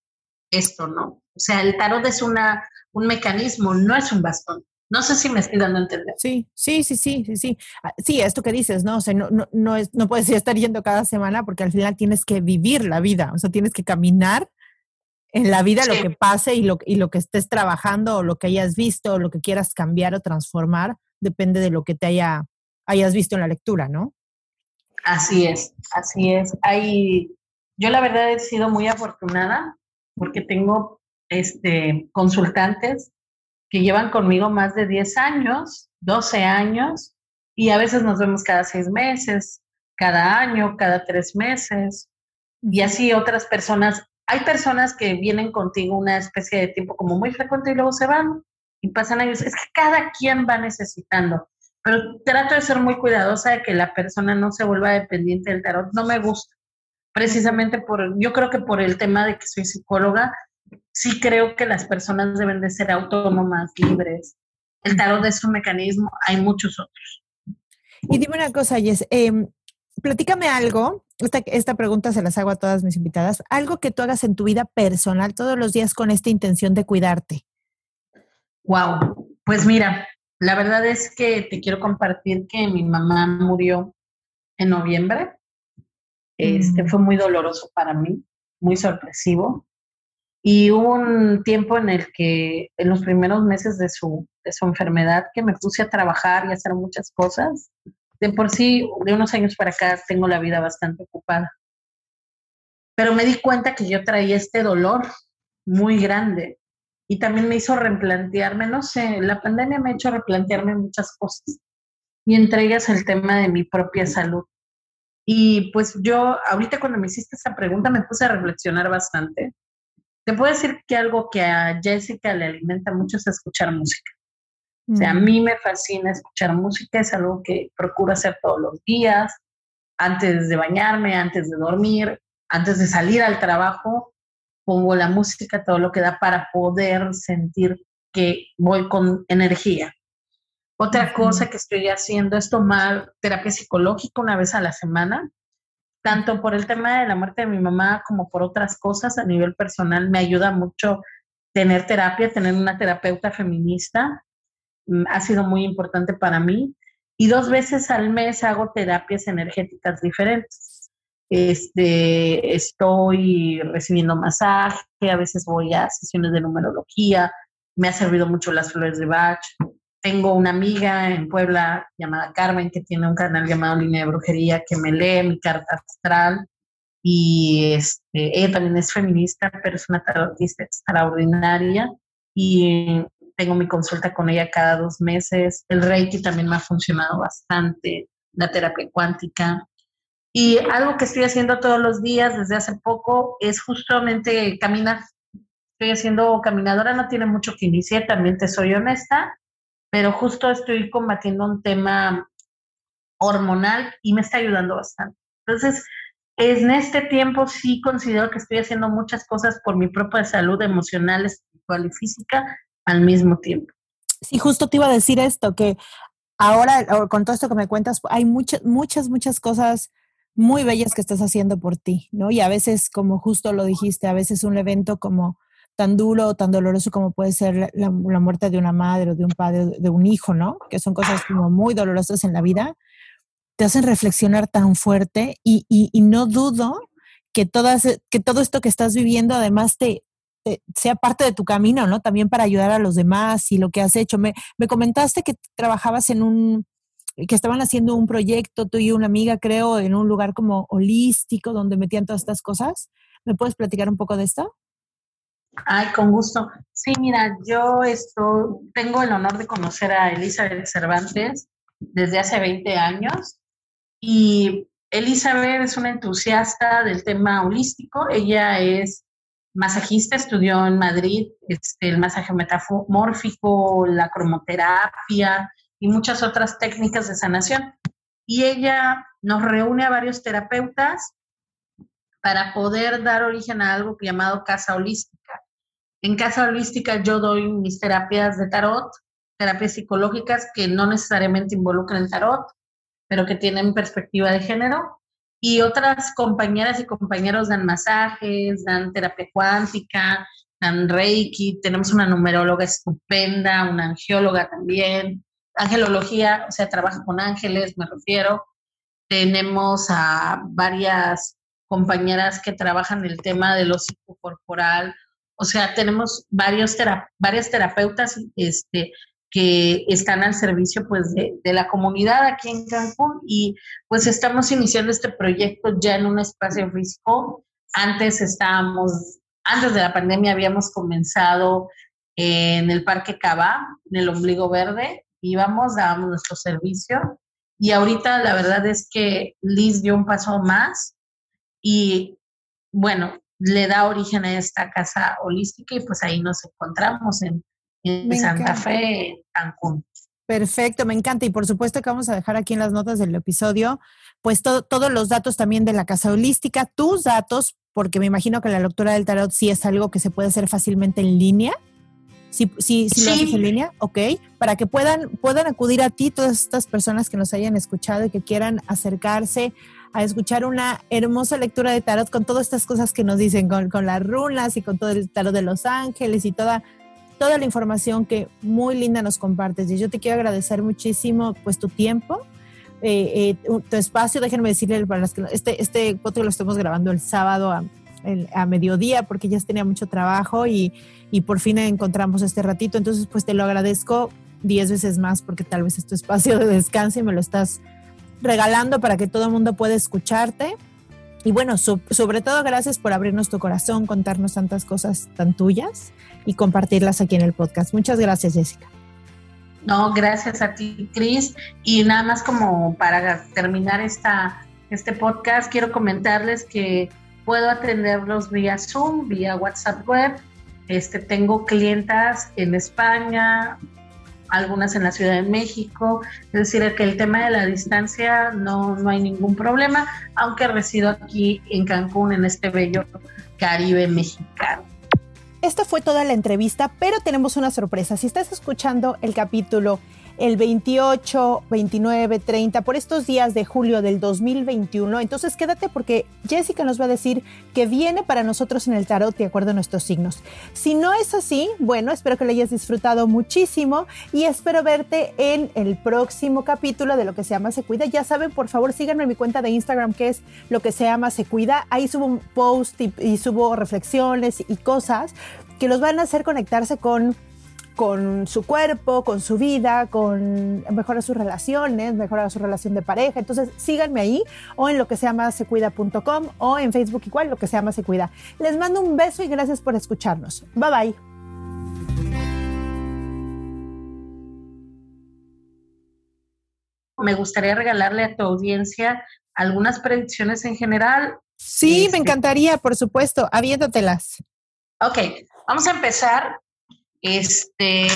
esto, ¿no? O sea, el tarot es una, un mecanismo, no es un bastón. No sé si me estoy dando a entender. Sí, sí, sí, sí, sí, sí. Ah, sí, esto que dices, ¿no? O sea, no, no, no, es, no puedes estar yendo cada semana porque al final tienes que vivir la vida, o sea, tienes que caminar en la vida lo que pase y lo, y lo que estés trabajando o lo que hayas visto o lo que quieras cambiar o transformar, depende de lo que te haya, hayas visto en la lectura, ¿no? Así es, así es. Hay, yo la verdad he sido muy afortunada porque tengo este, consultantes que llevan conmigo más de 10 años, 12 años, y a veces nos vemos cada seis meses, cada año, cada tres meses, y así otras personas. Hay personas que vienen contigo una especie de tiempo como muy frecuente y luego se van y pasan años. Es que cada quien va necesitando pero trato de ser muy cuidadosa de que la persona no se vuelva dependiente del tarot. No me gusta, precisamente por, yo creo que por el tema de que soy psicóloga, sí creo que las personas deben de ser autónomas, libres. El tarot es un mecanismo, hay muchos otros. Y dime una cosa, Jess, eh, platícame algo, esta, esta pregunta se las hago a todas mis invitadas, algo que tú hagas en tu vida personal todos los días con esta intención de cuidarte. Wow, pues mira, la verdad es que te quiero compartir que mi mamá murió en noviembre. Este mm. fue muy doloroso para mí, muy sorpresivo. Y un tiempo en el que, en los primeros meses de su, de su enfermedad, que me puse a trabajar y a hacer muchas cosas. De por sí, de unos años para acá, tengo la vida bastante ocupada. Pero me di cuenta que yo traía este dolor muy grande y también me hizo replantearme, no sé, la pandemia me ha hecho replantearme muchas cosas y entre ellas el tema de mi propia salud. Y pues yo, ahorita cuando me hiciste esa pregunta, me puse a reflexionar bastante. Te puedo decir que algo que a Jessica le alimenta mucho es escuchar música. O sea, a mí me fascina escuchar música, es algo que procuro hacer todos los días, antes de bañarme, antes de dormir, antes de salir al trabajo pongo la música, todo lo que da para poder sentir que voy con energía. Otra cosa que estoy haciendo es tomar terapia psicológica una vez a la semana, tanto por el tema de la muerte de mi mamá como por otras cosas a nivel personal. Me ayuda mucho tener terapia, tener una terapeuta feminista. Mm, ha sido muy importante para mí. Y dos veces al mes hago terapias energéticas diferentes este, estoy recibiendo masaje, a veces voy a sesiones de numerología, me ha servido mucho las flores de Bach. Tengo una amiga en Puebla llamada Carmen que tiene un canal llamado Línea de Brujería que me lee mi carta astral y este, ella también es feminista, pero es una tarotista extraordinaria y tengo mi consulta con ella cada dos meses. El Reiki también me ha funcionado bastante, la terapia cuántica. Y algo que estoy haciendo todos los días desde hace poco es justamente caminar. Estoy haciendo caminadora, no tiene mucho que iniciar, también te soy honesta, pero justo estoy combatiendo un tema hormonal y me está ayudando bastante. Entonces, en este tiempo sí considero que estoy haciendo muchas cosas por mi propia salud emocional, espiritual y física al mismo tiempo. Sí, justo te iba a decir esto, que ahora con todo esto que me cuentas, hay muchas, muchas, muchas cosas muy bellas que estás haciendo por ti, ¿no? Y a veces, como justo lo dijiste, a veces un evento como tan duro o tan doloroso como puede ser la, muerte de una madre o de un padre, de un hijo, ¿no? Que son cosas como muy dolorosas en la vida, te hacen reflexionar tan fuerte y, y, no dudo que, todas, que todo esto que estás viviendo además te, sea parte de tu camino, ¿no? También para ayudar a los demás y lo que has hecho. Me, me comentaste que trabajabas en un, que estaban haciendo un proyecto, tú y una amiga, creo, en un lugar como holístico donde metían todas estas cosas. ¿Me puedes platicar un poco de esto? Ay, con gusto. Sí, mira, yo esto, tengo el honor de conocer a Elizabeth Cervantes desde hace 20 años y Elizabeth es una entusiasta del tema holístico. Ella es masajista, estudió en Madrid este, el masaje metamórfico, la cromoterapia y muchas otras técnicas de sanación. Y ella nos reúne a varios terapeutas para poder dar origen a algo llamado casa holística. En casa holística yo doy mis terapias de tarot, terapias psicológicas que no necesariamente involucran el tarot, pero que tienen perspectiva de género. Y otras compañeras y compañeros dan masajes, dan terapia cuántica, dan reiki, tenemos una numeróloga estupenda, una angióloga también, angelología, o sea, trabaja con ángeles, me refiero. Tenemos a varias compañeras que trabajan el tema de lo psicocorporal, o sea, tenemos varios varias terapeutas este, que están al servicio pues de, de, la comunidad aquí en Cancún y pues estamos iniciando este proyecto ya en un espacio físico. Antes estábamos, antes de la pandemia habíamos comenzado en el Parque Cava, en el Ombligo Verde, íbamos, dábamos nuestro servicio y ahorita la verdad es que Liz dio un paso más y bueno, le da origen a esta casa holística y pues ahí nos encontramos en, Santa Fe, Cancún. Perfecto, me encanta. Y por supuesto que vamos a dejar aquí en las notas del episodio, pues todos los datos también de la casa holística, tus datos, porque me imagino que la lectura del tarot sí es algo que se puede hacer fácilmente en línea. Si, sí, sí, lo haces en línea, ok, para que puedan, puedan acudir a ti todas estas personas que nos hayan escuchado y que quieran acercarse a escuchar una hermosa lectura de tarot con todas estas cosas que nos dicen, con, con las runas y con todo el tarot de los ángeles y toda, toda la información que muy linda nos compartes. Y yo te quiero agradecer muchísimo pues tu tiempo, eh, eh, tu espacio. Déjenme decirle para las que este, este podcast lo estamos grabando el sábado a, a mediodía porque ya tenía mucho trabajo y, y por fin encontramos este ratito. Entonces pues te lo agradezco diez veces más porque tal vez es tu espacio de descanso y me lo estás regalando para que todo el mundo pueda escucharte. Y bueno, sobre todo gracias por abrirnos tu corazón, contarnos tantas cosas tan tuyas y compartirlas aquí en el podcast. Muchas gracias, Jessica. No, gracias a ti, Cris. Y nada más como para terminar esta, este podcast, quiero comentarles que puedo atenderlos vía Zoom, vía WhatsApp web. Este, tengo clientas en España, algunas en la Ciudad de México, es decir, que el tema de la distancia no, no hay ningún problema, aunque resido aquí en Cancún, en este bello Caribe mexicano. Esta fue toda la entrevista, pero tenemos una sorpresa. Si estás escuchando el capítulo el 28, 29, 30, por estos días de julio del 2021. Entonces quédate porque Jessica nos va a decir que viene para nosotros en el tarot de acuerdo a nuestros signos. Si no es así, bueno, espero que lo hayas disfrutado muchísimo y espero verte en el próximo capítulo de lo que se llama Se Cuida. Ya saben, por favor, síganme en mi cuenta de Instagram que es lo que se llama Se Cuida. Ahí subo un post y, y subo reflexiones y cosas que los van a hacer conectarse con con su cuerpo, con su vida, con mejorar sus relaciones, mejorar su relación de pareja. Entonces, síganme ahí o en lo que se llama secuida.com o en Facebook igual, lo que se llama Se Cuida. Les mando un beso y gracias por escucharnos. Bye bye. Me gustaría regalarle a tu audiencia algunas predicciones en general. Sí, me este, encantaría, por supuesto. Aviéntatelas. Ok, vamos a empezar este,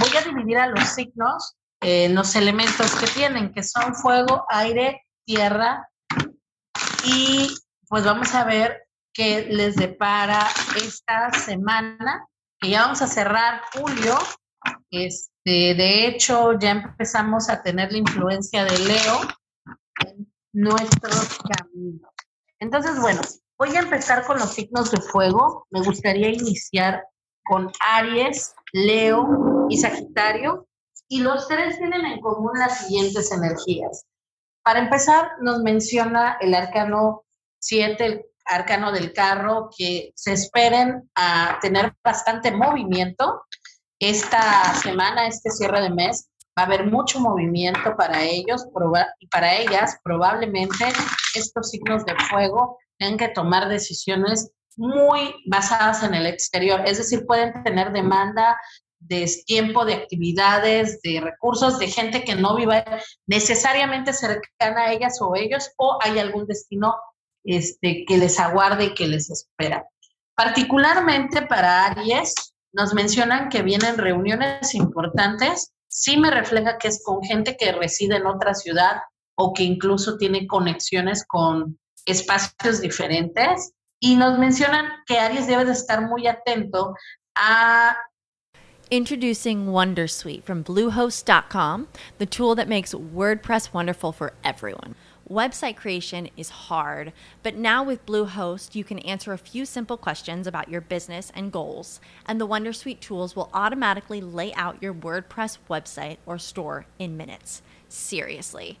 voy a dividir a los signos eh, los elementos que tienen, que son fuego, aire, tierra. Y pues vamos a ver qué les depara esta semana, que ya vamos a cerrar julio. Este, de hecho, ya empezamos a tener la influencia de Leo en nuestros caminos. Entonces, bueno, voy a empezar con los signos de fuego. Me gustaría iniciar con Aries, Leo y Sagitario. Y los tres tienen en común las siguientes energías. Para empezar, nos menciona el arcano 7, el arcano del carro, que se esperen a tener bastante movimiento. Esta semana, este cierre de mes, va a haber mucho movimiento para ellos y para ellas. Probablemente estos signos de fuego tengan que tomar decisiones muy basadas en el exterior, es decir, pueden tener demanda de tiempo, de actividades, de recursos, de gente que no viva necesariamente cercana a ellas o ellos, o hay algún destino este, que les aguarde y que les espera. Particularmente para Aries, nos mencionan que vienen reuniones importantes, sí me refleja que es con gente que reside en otra ciudad o que incluso tiene conexiones con espacios diferentes. Y nos mencionan que Aries debe de estar muy atento a Introducing Wondersuite from Bluehost.com, the tool that makes WordPress wonderful for everyone. Website creation is hard, but now with Bluehost, you can answer a few simple questions about your business and goals, and the Wondersuite tools will automatically lay out your WordPress website or store in minutes. Seriously.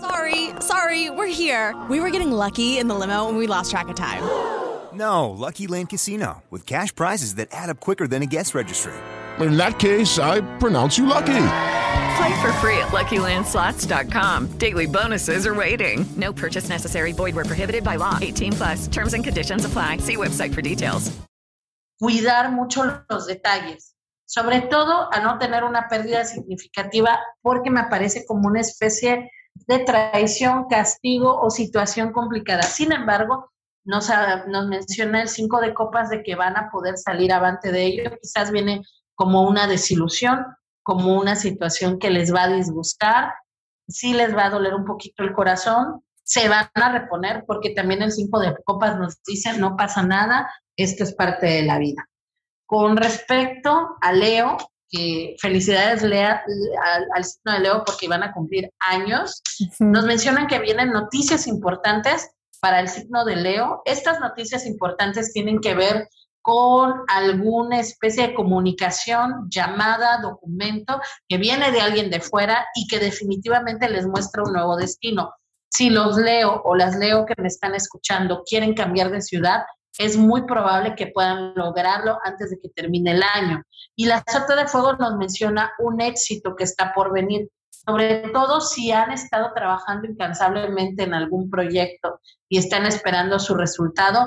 Sorry, sorry, we're here. We were getting lucky in the limo and we lost track of time. No, Lucky Land Casino, with cash prizes that add up quicker than a guest registry. In that case, I pronounce you lucky. Play for free at LuckyLandSlots.com. Daily bonuses are waiting. No purchase necessary. Void where prohibited by law. 18 plus. Terms and conditions apply. See website for details. Cuidar mucho los detalles. Sobre todo a no tener una pérdida significativa porque me parece como una especie de traición, castigo o situación complicada. Sin embargo, nos, nos menciona el 5 de copas de que van a poder salir avante de ello. Quizás viene como una desilusión, como una situación que les va a disgustar, sí les va a doler un poquito el corazón, se van a reponer porque también el 5 de copas nos dice no pasa nada, esto es parte de la vida. Con respecto a Leo, que felicidades Lea, al, al, signo de Leo porque van a cumplir años, nos mencionan que vienen noticias importantes para el signo de Leo. Estas noticias importantes tienen que ver con alguna especie de comunicación, llamada, documento, que viene de alguien de fuera y que definitivamente les muestra un nuevo destino. Si los leo o las leo que me están escuchando quieren cambiar de ciudad, es muy probable que puedan lograrlo antes de que termine el año. Y la Sota de Fuego nos menciona un éxito que está por venir, sobre todo si han estado trabajando incansablemente en algún proyecto y están esperando su resultado,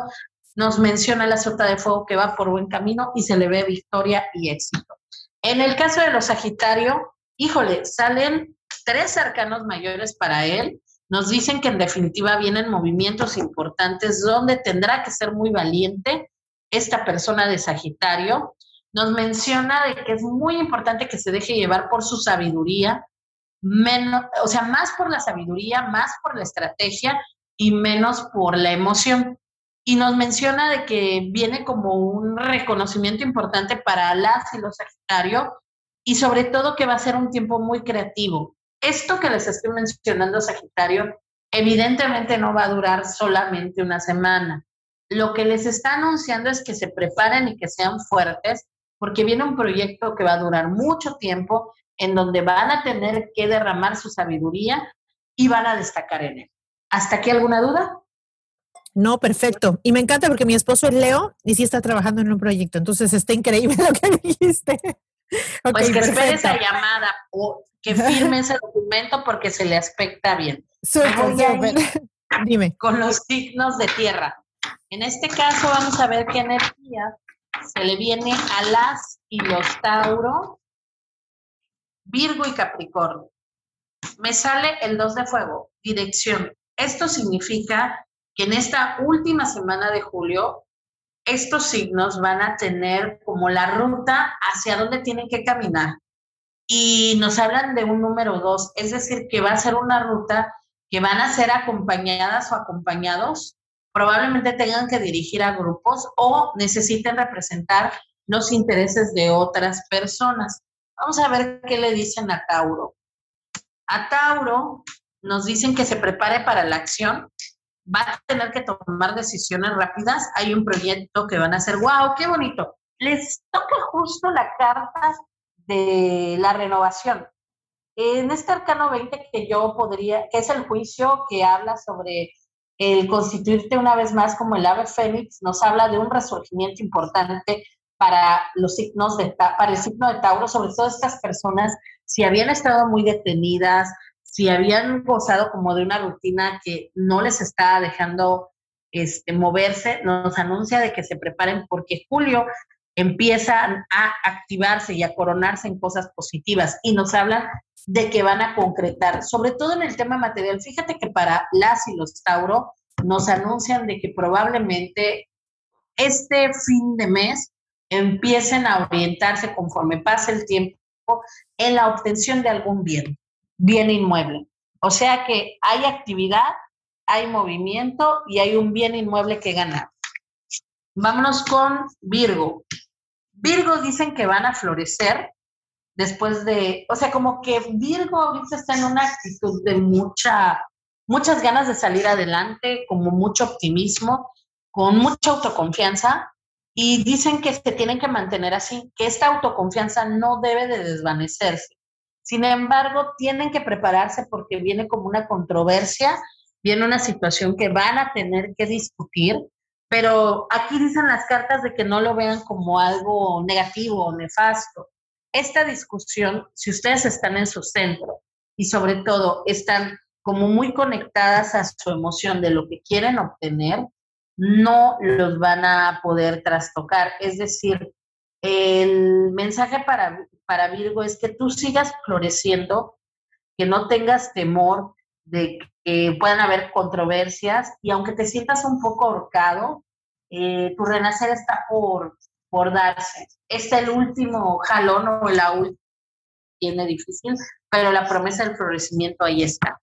nos menciona la sota de fuego que va por buen camino y se le ve victoria y éxito. En el caso de los Sagitario, híjole, salen tres arcanos mayores para él. Nos dicen que en definitiva vienen movimientos importantes donde tendrá que ser muy valiente esta persona de Sagitario. Nos menciona de que es muy importante que se deje llevar por su sabiduría, menos, o sea, más por la sabiduría, más por la estrategia y menos por la emoción y nos menciona de que viene como un reconocimiento importante para las y los Sagitario y sobre todo que va a ser un tiempo muy creativo. Esto que les estoy mencionando, Sagitario, Evidentemente no va a durar solamente una semana. Lo que les está anunciando es que se preparen y que sean fuertes, porque viene un proyecto que va a durar mucho tiempo, en donde van a tener que derramar su sabiduría y van a destacar en él. ¿Hasta aquí alguna duda? No, perfecto. Y me encanta porque mi esposo es Leo y sí está trabajando en un proyecto. Entonces está increíble lo que dijiste. pues que espere esa llamada o que firme ese documento porque se le aspecta bien. Dime. Con los signos de tierra. En este caso vamos a ver qué energía se le viene a las y los Tauro, Virgo y Capricornio. Me sale el 2 de fuego, dirección. Esto significa que en esta última semana de julio, estos signos van a tener como la ruta hacia dónde tienen que caminar. Y nos hablan de un número 2, es decir, que va a ser una ruta que van a ser acompañadas o acompañados, probablemente tengan que dirigir a grupos o necesiten representar los intereses de otras personas. Vamos a ver qué le dicen a Tauro. A Tauro nos dicen que se prepare para la acción, va a tener que tomar decisiones rápidas. Hay un proyecto que van a hacer, wow, qué bonito. Les toca justo la carta de la renovación. En este arcano 20 que yo podría, que es el juicio que habla sobre el constituirte una vez más como el ave fénix, nos habla de un resurgimiento importante para los signos de para el signo de Tauro, sobre todo estas personas si habían estado muy detenidas, si habían gozado como de una rutina que no les está dejando este, moverse, nos anuncia de que se preparen porque julio empiezan a activarse y a coronarse en cosas positivas y nos hablan de que van a concretar, sobre todo en el tema material. Fíjate que para las y los Tauro nos anuncian de que probablemente este fin de mes empiecen a orientarse conforme pase el tiempo en la obtención de algún bien bien inmueble. O sea que hay actividad, hay movimiento y hay un bien inmueble que ganar. Vámonos con Virgo. Virgo dicen que van a florecer después de, o sea, como que Virgo ahorita está en una actitud de mucha, muchas ganas de salir adelante, como mucho optimismo, con mucha autoconfianza y dicen que se tienen que mantener así, que esta autoconfianza no debe de desvanecerse. Sin embargo, tienen que prepararse porque viene como una controversia, viene una situación que van a tener que discutir, pero aquí dicen las cartas de que no lo vean como algo negativo o nefasto. Esta discusión, si ustedes están en su centro y sobre todo están como muy conectadas a su emoción de lo que quieren obtener, no los van a poder trastocar. Es decir, el mensaje para, para Virgo es que tú sigas floreciendo, que no tengas temor de que puedan haber controversias y aunque te sientas un poco ahorcado, eh, tu renacer está por, por darse. Es el último jalón o la última tiene difícil, pero la promesa del florecimiento ahí está.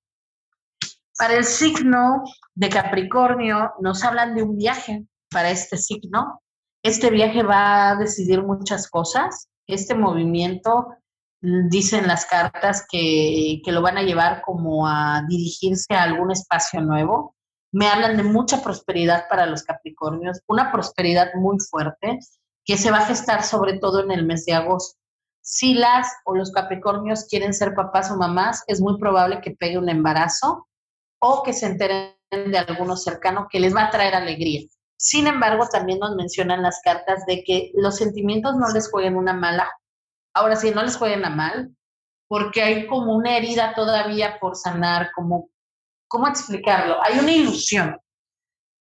Para el signo de Capricornio nos hablan de un viaje para este signo este viaje va a decidir muchas cosas. Este movimiento, dicen las cartas, que, que lo van a llevar como a dirigirse a algún espacio nuevo. Me hablan de mucha prosperidad para los Capricornios, una prosperidad muy fuerte que se va a gestar sobre todo en el mes de agosto. Si las o los Capricornios quieren ser papás o mamás, es muy probable que pegue un embarazo o que se enteren de alguno cercano que les va a traer alegría. Sin embargo, también nos mencionan las cartas de que los sentimientos no les jueguen una mala. Ahora sí, no les jueguen a mal, porque hay como una herida todavía por sanar, como, ¿cómo explicarlo? Hay una ilusión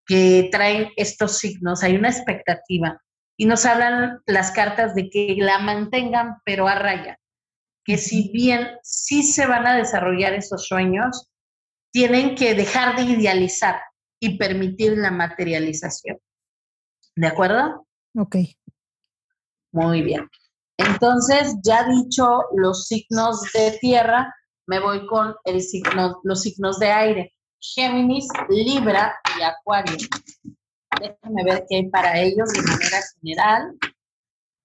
que traen estos signos, hay una expectativa. Y nos hablan las cartas de que la mantengan, pero a raya. Que si bien sí se van a desarrollar esos sueños, tienen que dejar de idealizar y permitir la materialización. ¿De acuerdo? Ok. Muy bien. Entonces, ya dicho los signos de tierra, me voy con los signos de aire. Géminis, Libra y Acuario. Déjame ver qué hay para ellos de manera general.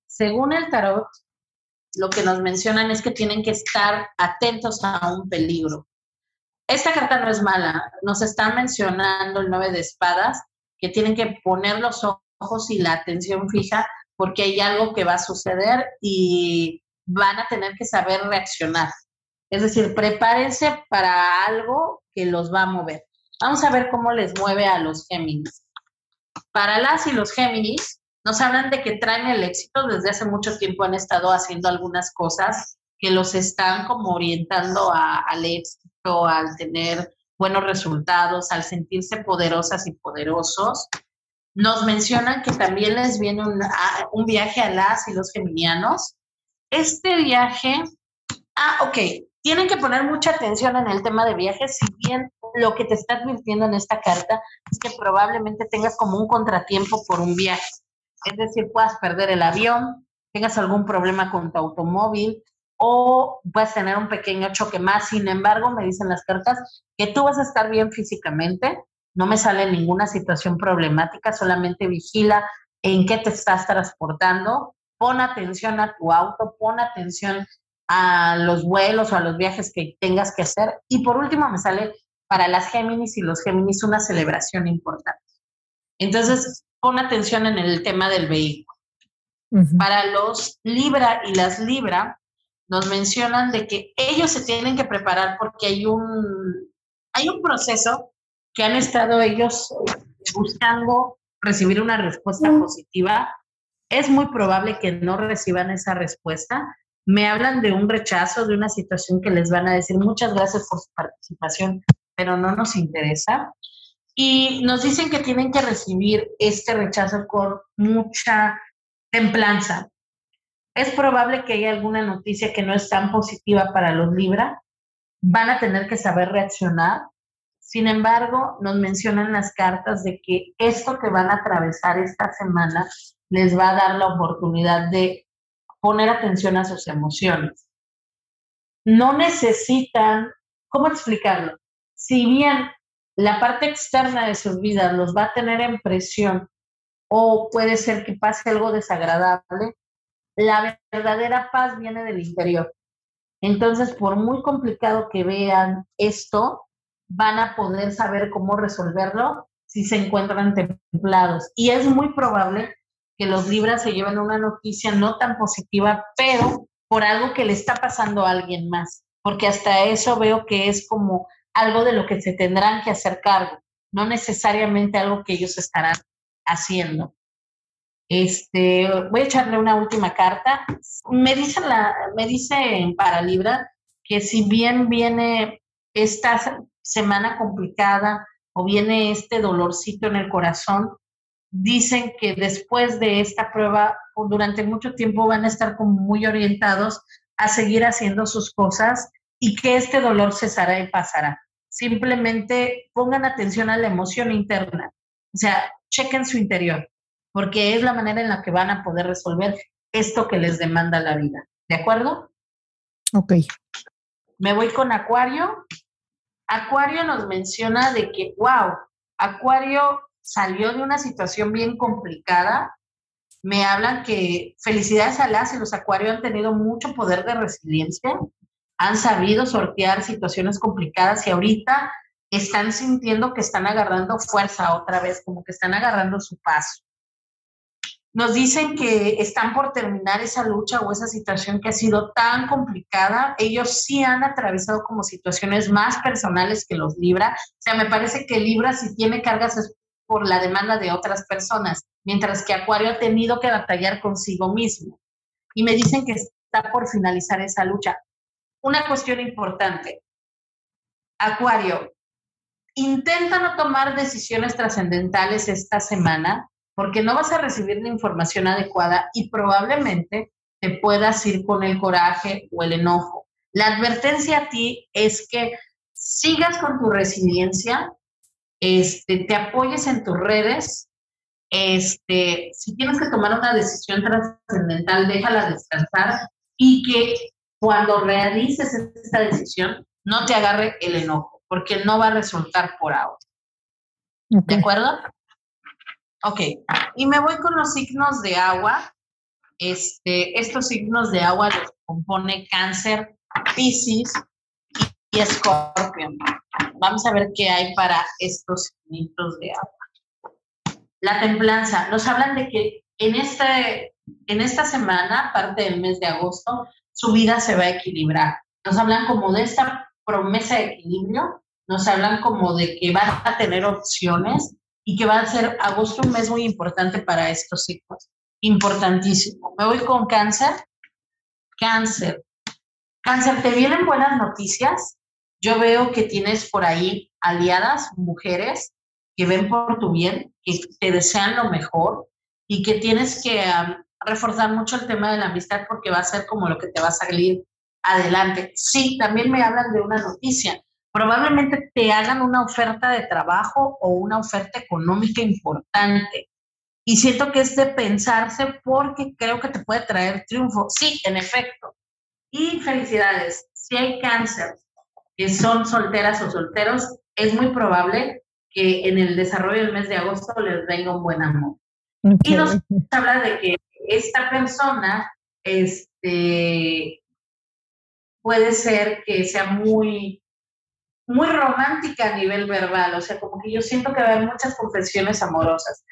Según el tarot, lo que nos mencionan es que tienen que estar atentos a un peligro. esta carta no es mala. Nos están mencionando el nueve de espadas, que tienen que poner los ojos y la atención fija porque hay algo que va a suceder y van a tener que saber reaccionar. Es decir, prepárense para algo que los va a mover. Vamos a ver cómo les mueve a los Géminis. Para las y los Géminis, nos hablan de que traen el éxito. Desde hace mucho tiempo han estado haciendo algunas cosas que los están como orientando al éxito, al tener buenos resultados, al sentirse poderosas y poderosos. Nos mencionan que también les viene un, un viaje a las y los geminianos. Este viaje, ah, ok, tienen que poner mucha atención en el tema de viajes, si bien lo que te está advirtiendo en esta carta es que probablemente tengas como un contratiempo por un viaje. Es decir, puedas perder el avión, tengas algún problema con tu automóvil o puedes tener un pequeño choque más. Sin embargo, me dicen las cartas que tú vas a estar bien físicamente, no me sale ninguna situación problemática, solamente vigila en qué te estás transportando, pon atención a tu auto, pon atención a los vuelos o a los viajes que tengas que hacer. Y por último me sale para las Géminis y los Géminis una celebración importante. Entonces, pon atención en el tema del vehículo. Para los Libra y las Libra, nos mencionan de que ellos se tienen que preparar porque hay un, hay un proceso que han estado ellos buscando recibir una respuesta positiva. Es muy probable que no reciban esa respuesta, me hablan de un rechazo, de una situación que les van a decir muchas gracias por su participación, pero no nos interesa. Y nos dicen que tienen que recibir este rechazo con mucha templanza. Es probable que haya alguna noticia que no es tan positiva para los Libra. Van a tener que saber reaccionar. Sin embargo, nos mencionan las cartas de que esto que van a atravesar esta semana les va a dar la oportunidad de poner atención a sus emociones. No necesitan, ¿cómo explicarlo? Si bien la parte externa de sus vidas los va a tener en presión o puede ser que pase algo desagradable, la verdadera paz viene del interior. Entonces, por muy complicado que vean esto, van a poder saber cómo resolverlo si se encuentran templados. Y es muy probable que los Libras se lleven una noticia no tan positiva, pero por algo que le está pasando a alguien más, porque hasta eso veo que es como algo de lo que se tendrán que hacer cargo, no necesariamente algo que ellos estarán haciendo. Este, voy a echarle una última carta. Me dice, la, me dice para Libra que si bien viene esta semana complicada o viene este dolorcito en el corazón, dicen que después de esta prueba, durante mucho tiempo van a estar como muy orientados a seguir haciendo sus cosas y que este dolor cesará y pasará. Simplemente pongan atención a la emoción interna, o sea, chequen su interior, porque es la manera en la que van a poder resolver esto que les demanda la vida. ¿De acuerdo? Ok. Me voy con Acuario. Acuario nos menciona de que, wow, Acuario salió de una situación bien complicada. Me hablan que felicidades a las y los acuarios han tenido mucho poder de resiliencia, han sabido sortear situaciones complicadas y ahorita están sintiendo que están agarrando fuerza otra vez, como que están agarrando su paso. Nos dicen que están por terminar esa lucha o esa situación que ha sido tan complicada. Ellos sí han atravesado como situaciones más personales que los Libra. O sea, me parece que Libra si tiene cargas por la demanda de otras personas, mientras que Acuario ha tenido que batallar consigo mismo. Y me dicen que está por finalizar esa lucha. Una cuestión importante. Acuario, intenta no tomar decisiones trascendentales esta semana porque no vas a recibir la información adecuada y probablemente te puedas ir con el coraje o el enojo. La advertencia a ti es que sigas con tu resiliencia, este, te apoyes en tus redes. Este, si tienes que tomar una decisión trascendental, déjala descansar y que cuando realices esta decisión no te agarre el enojo, porque no va a resultar por ahora. ¿De acuerdo? Ok, y me voy con los signos de agua. Este, estos signos de agua los compone cáncer, piscis y escorpión. vamos a ver qué hay para estos litros de agua. La templanza. Nos hablan de que en, este, en esta semana, parte del mes de agosto, su vida se va a equilibrar. Nos hablan como de esta promesa de equilibrio, nos hablan como de que van a tener opciones y que va a ser agosto un mes muy importante para estos hijos. Importantísimo. Me voy con cáncer. Cáncer. Cáncer, ¿te vienen buenas noticias? Yo veo que tienes por ahí aliadas, mujeres, que ven por tu bien, que te desean lo mejor y que tienes que reforzar mucho el tema de la amistad porque va a ser como lo que te va a salir adelante. Sí, también me hablan de una noticia. Probablemente te hagan una oferta de trabajo o una oferta económica importante. Y siento que es de pensarse porque creo que te puede traer triunfo. Sí, en efecto. Y felicidades. Si hay cáncer que son solteras o solteros, es muy probable que en el desarrollo del mes de agosto les venga un buen amor. Y nos habla de que esta persona este, puede ser que sea muy, muy romántica a nivel verbal, o sea, como que yo siento que va a haber muchas confesiones amorosas.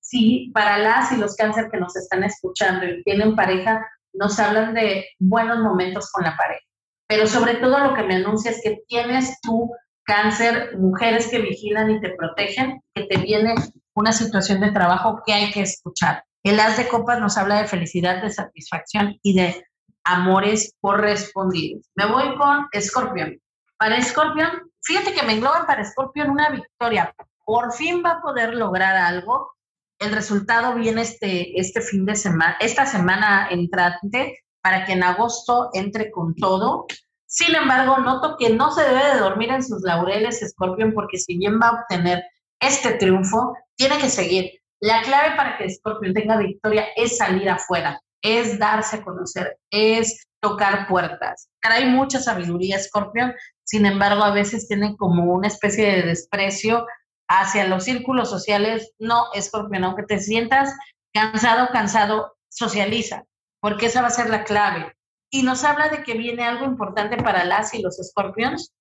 Sí, para las y los cáncer que nos están escuchando y tienen pareja, nos hablan de buenos momentos con la pareja. Pero sobre todo lo que me anuncia es que tienes tú cáncer, mujeres que vigilan y te protegen, que te viene una situación de trabajo que hay que escuchar. El as de copas nos habla de felicidad, de satisfacción y de amores correspondidos. Me voy con Escorpión. Para Escorpión, fíjate que me engloban para Escorpión una victoria. Por fin va a poder lograr algo. El resultado viene este, este fin de semana, esta semana entrante, para que en agosto entre con todo. Sin embargo, noto que no se debe de dormir en sus laureles, Escorpión, porque si bien va a obtener este triunfo, tiene que seguir. La clave para que Scorpion tenga victoria es salir afuera, es darse a conocer, es tocar puertas. Trae mucha sabiduría Scorpion, sin embargo, a veces tiene como una especie de desprecio hacia los círculos sociales. No, Scorpion, aunque te sientas cansado, cansado, socializa, porque esa va a ser la clave. Y nos habla de que viene algo importante para las y los Scorpions,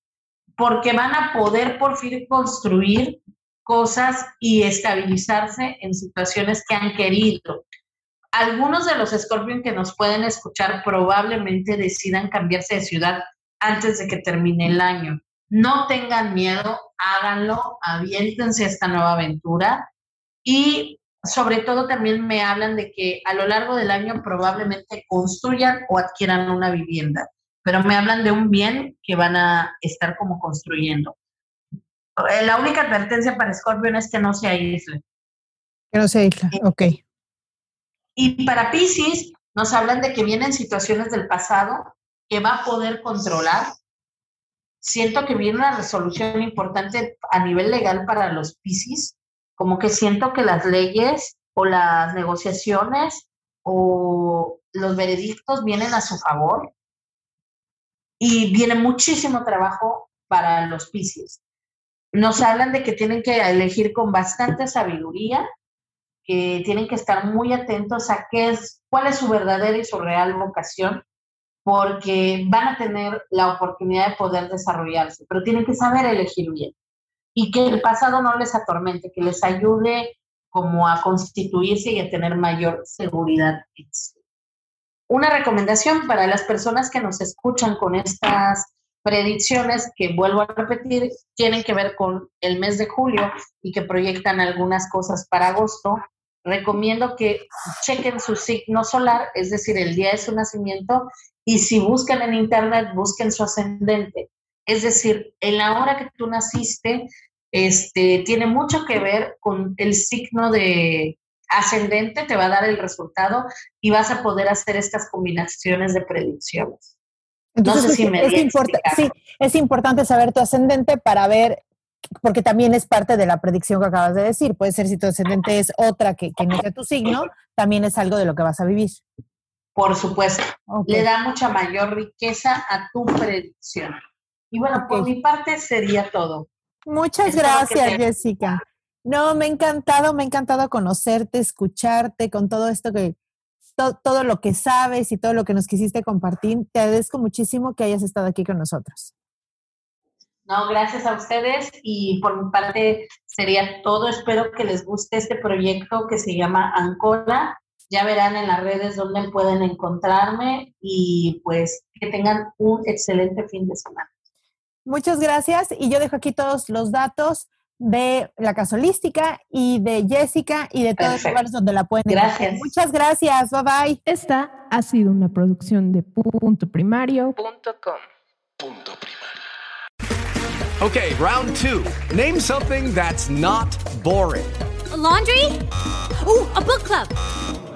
porque van a poder por fin construir cosas y estabilizarse en situaciones que han querido. Algunos de los Scorpion que nos pueden escuchar probablemente decidan cambiarse de ciudad antes de que termine el año. No tengan miedo, háganlo, aviéntense a esta nueva aventura y sobre todo también me hablan de que a lo largo del año probablemente construyan o adquieran una vivienda, pero me hablan de un bien que van a estar como construyendo. Eh, la única advertencia para Scorpion es que no se aísle. Que no se aísle, ok. Y para Pisces nos hablan de que vienen situaciones del pasado que va a poder controlar. Siento que viene una resolución importante a nivel legal para los Pisces, como que siento que las leyes o las negociaciones o los veredictos vienen a su favor. Y viene muchísimo trabajo para los Pisces nos hablan de que tienen que elegir con bastante sabiduría, que tienen que estar muy atentos a qué es, cuál es su verdadera y su real vocación, porque van a tener la oportunidad de poder desarrollarse, pero tienen que saber elegir bien y que el pasado no les atormente, que les ayude como a constituirse y a tener mayor seguridad. Una recomendación para las personas que nos escuchan con estas predicciones que vuelvo a repetir tienen que ver con el mes de julio y que proyectan algunas cosas para agosto. Recomiendo que chequen su signo solar, es decir, el día de su nacimiento, y si buscan en internet, busquen su ascendente. Es decir, en la hora que tú naciste, este, tiene mucho que ver con el signo de ascendente, te va a dar el resultado y vas a poder hacer estas combinaciones de predicciones. Entonces, es, sí, es importante saber tu ascendente para ver, porque también es parte de la predicción que acabas de decir. Puede ser si tu ascendente es otra que, que no sea tu signo, también es algo de lo que vas a vivir. Por supuesto. Le da mucha mayor riqueza a tu predicción. Y bueno, por mi parte sería todo. Muchas gracias, Jessica. No, me ha encantado, me ha encantado conocerte, escucharte con todo esto que, todo lo que sabes y todo lo que nos quisiste compartir. Te agradezco muchísimo que hayas estado aquí con nosotros. No, gracias a ustedes y por mi parte sería todo. Espero que les guste este proyecto que se llama Ancora. Ya verán en las redes dónde pueden encontrarme y pues que tengan un excelente fin de semana. Muchas gracias y yo dejo aquí todos los datos de la casolística y de Jessica y de todos los lugares donde la pueden encontrar. Gracias. Muchas gracias. Bye bye. Esta ha sido una producción de punto. Punto primario. Okay, round two. Name something that's not boring. A laundry? Ooh, a book club.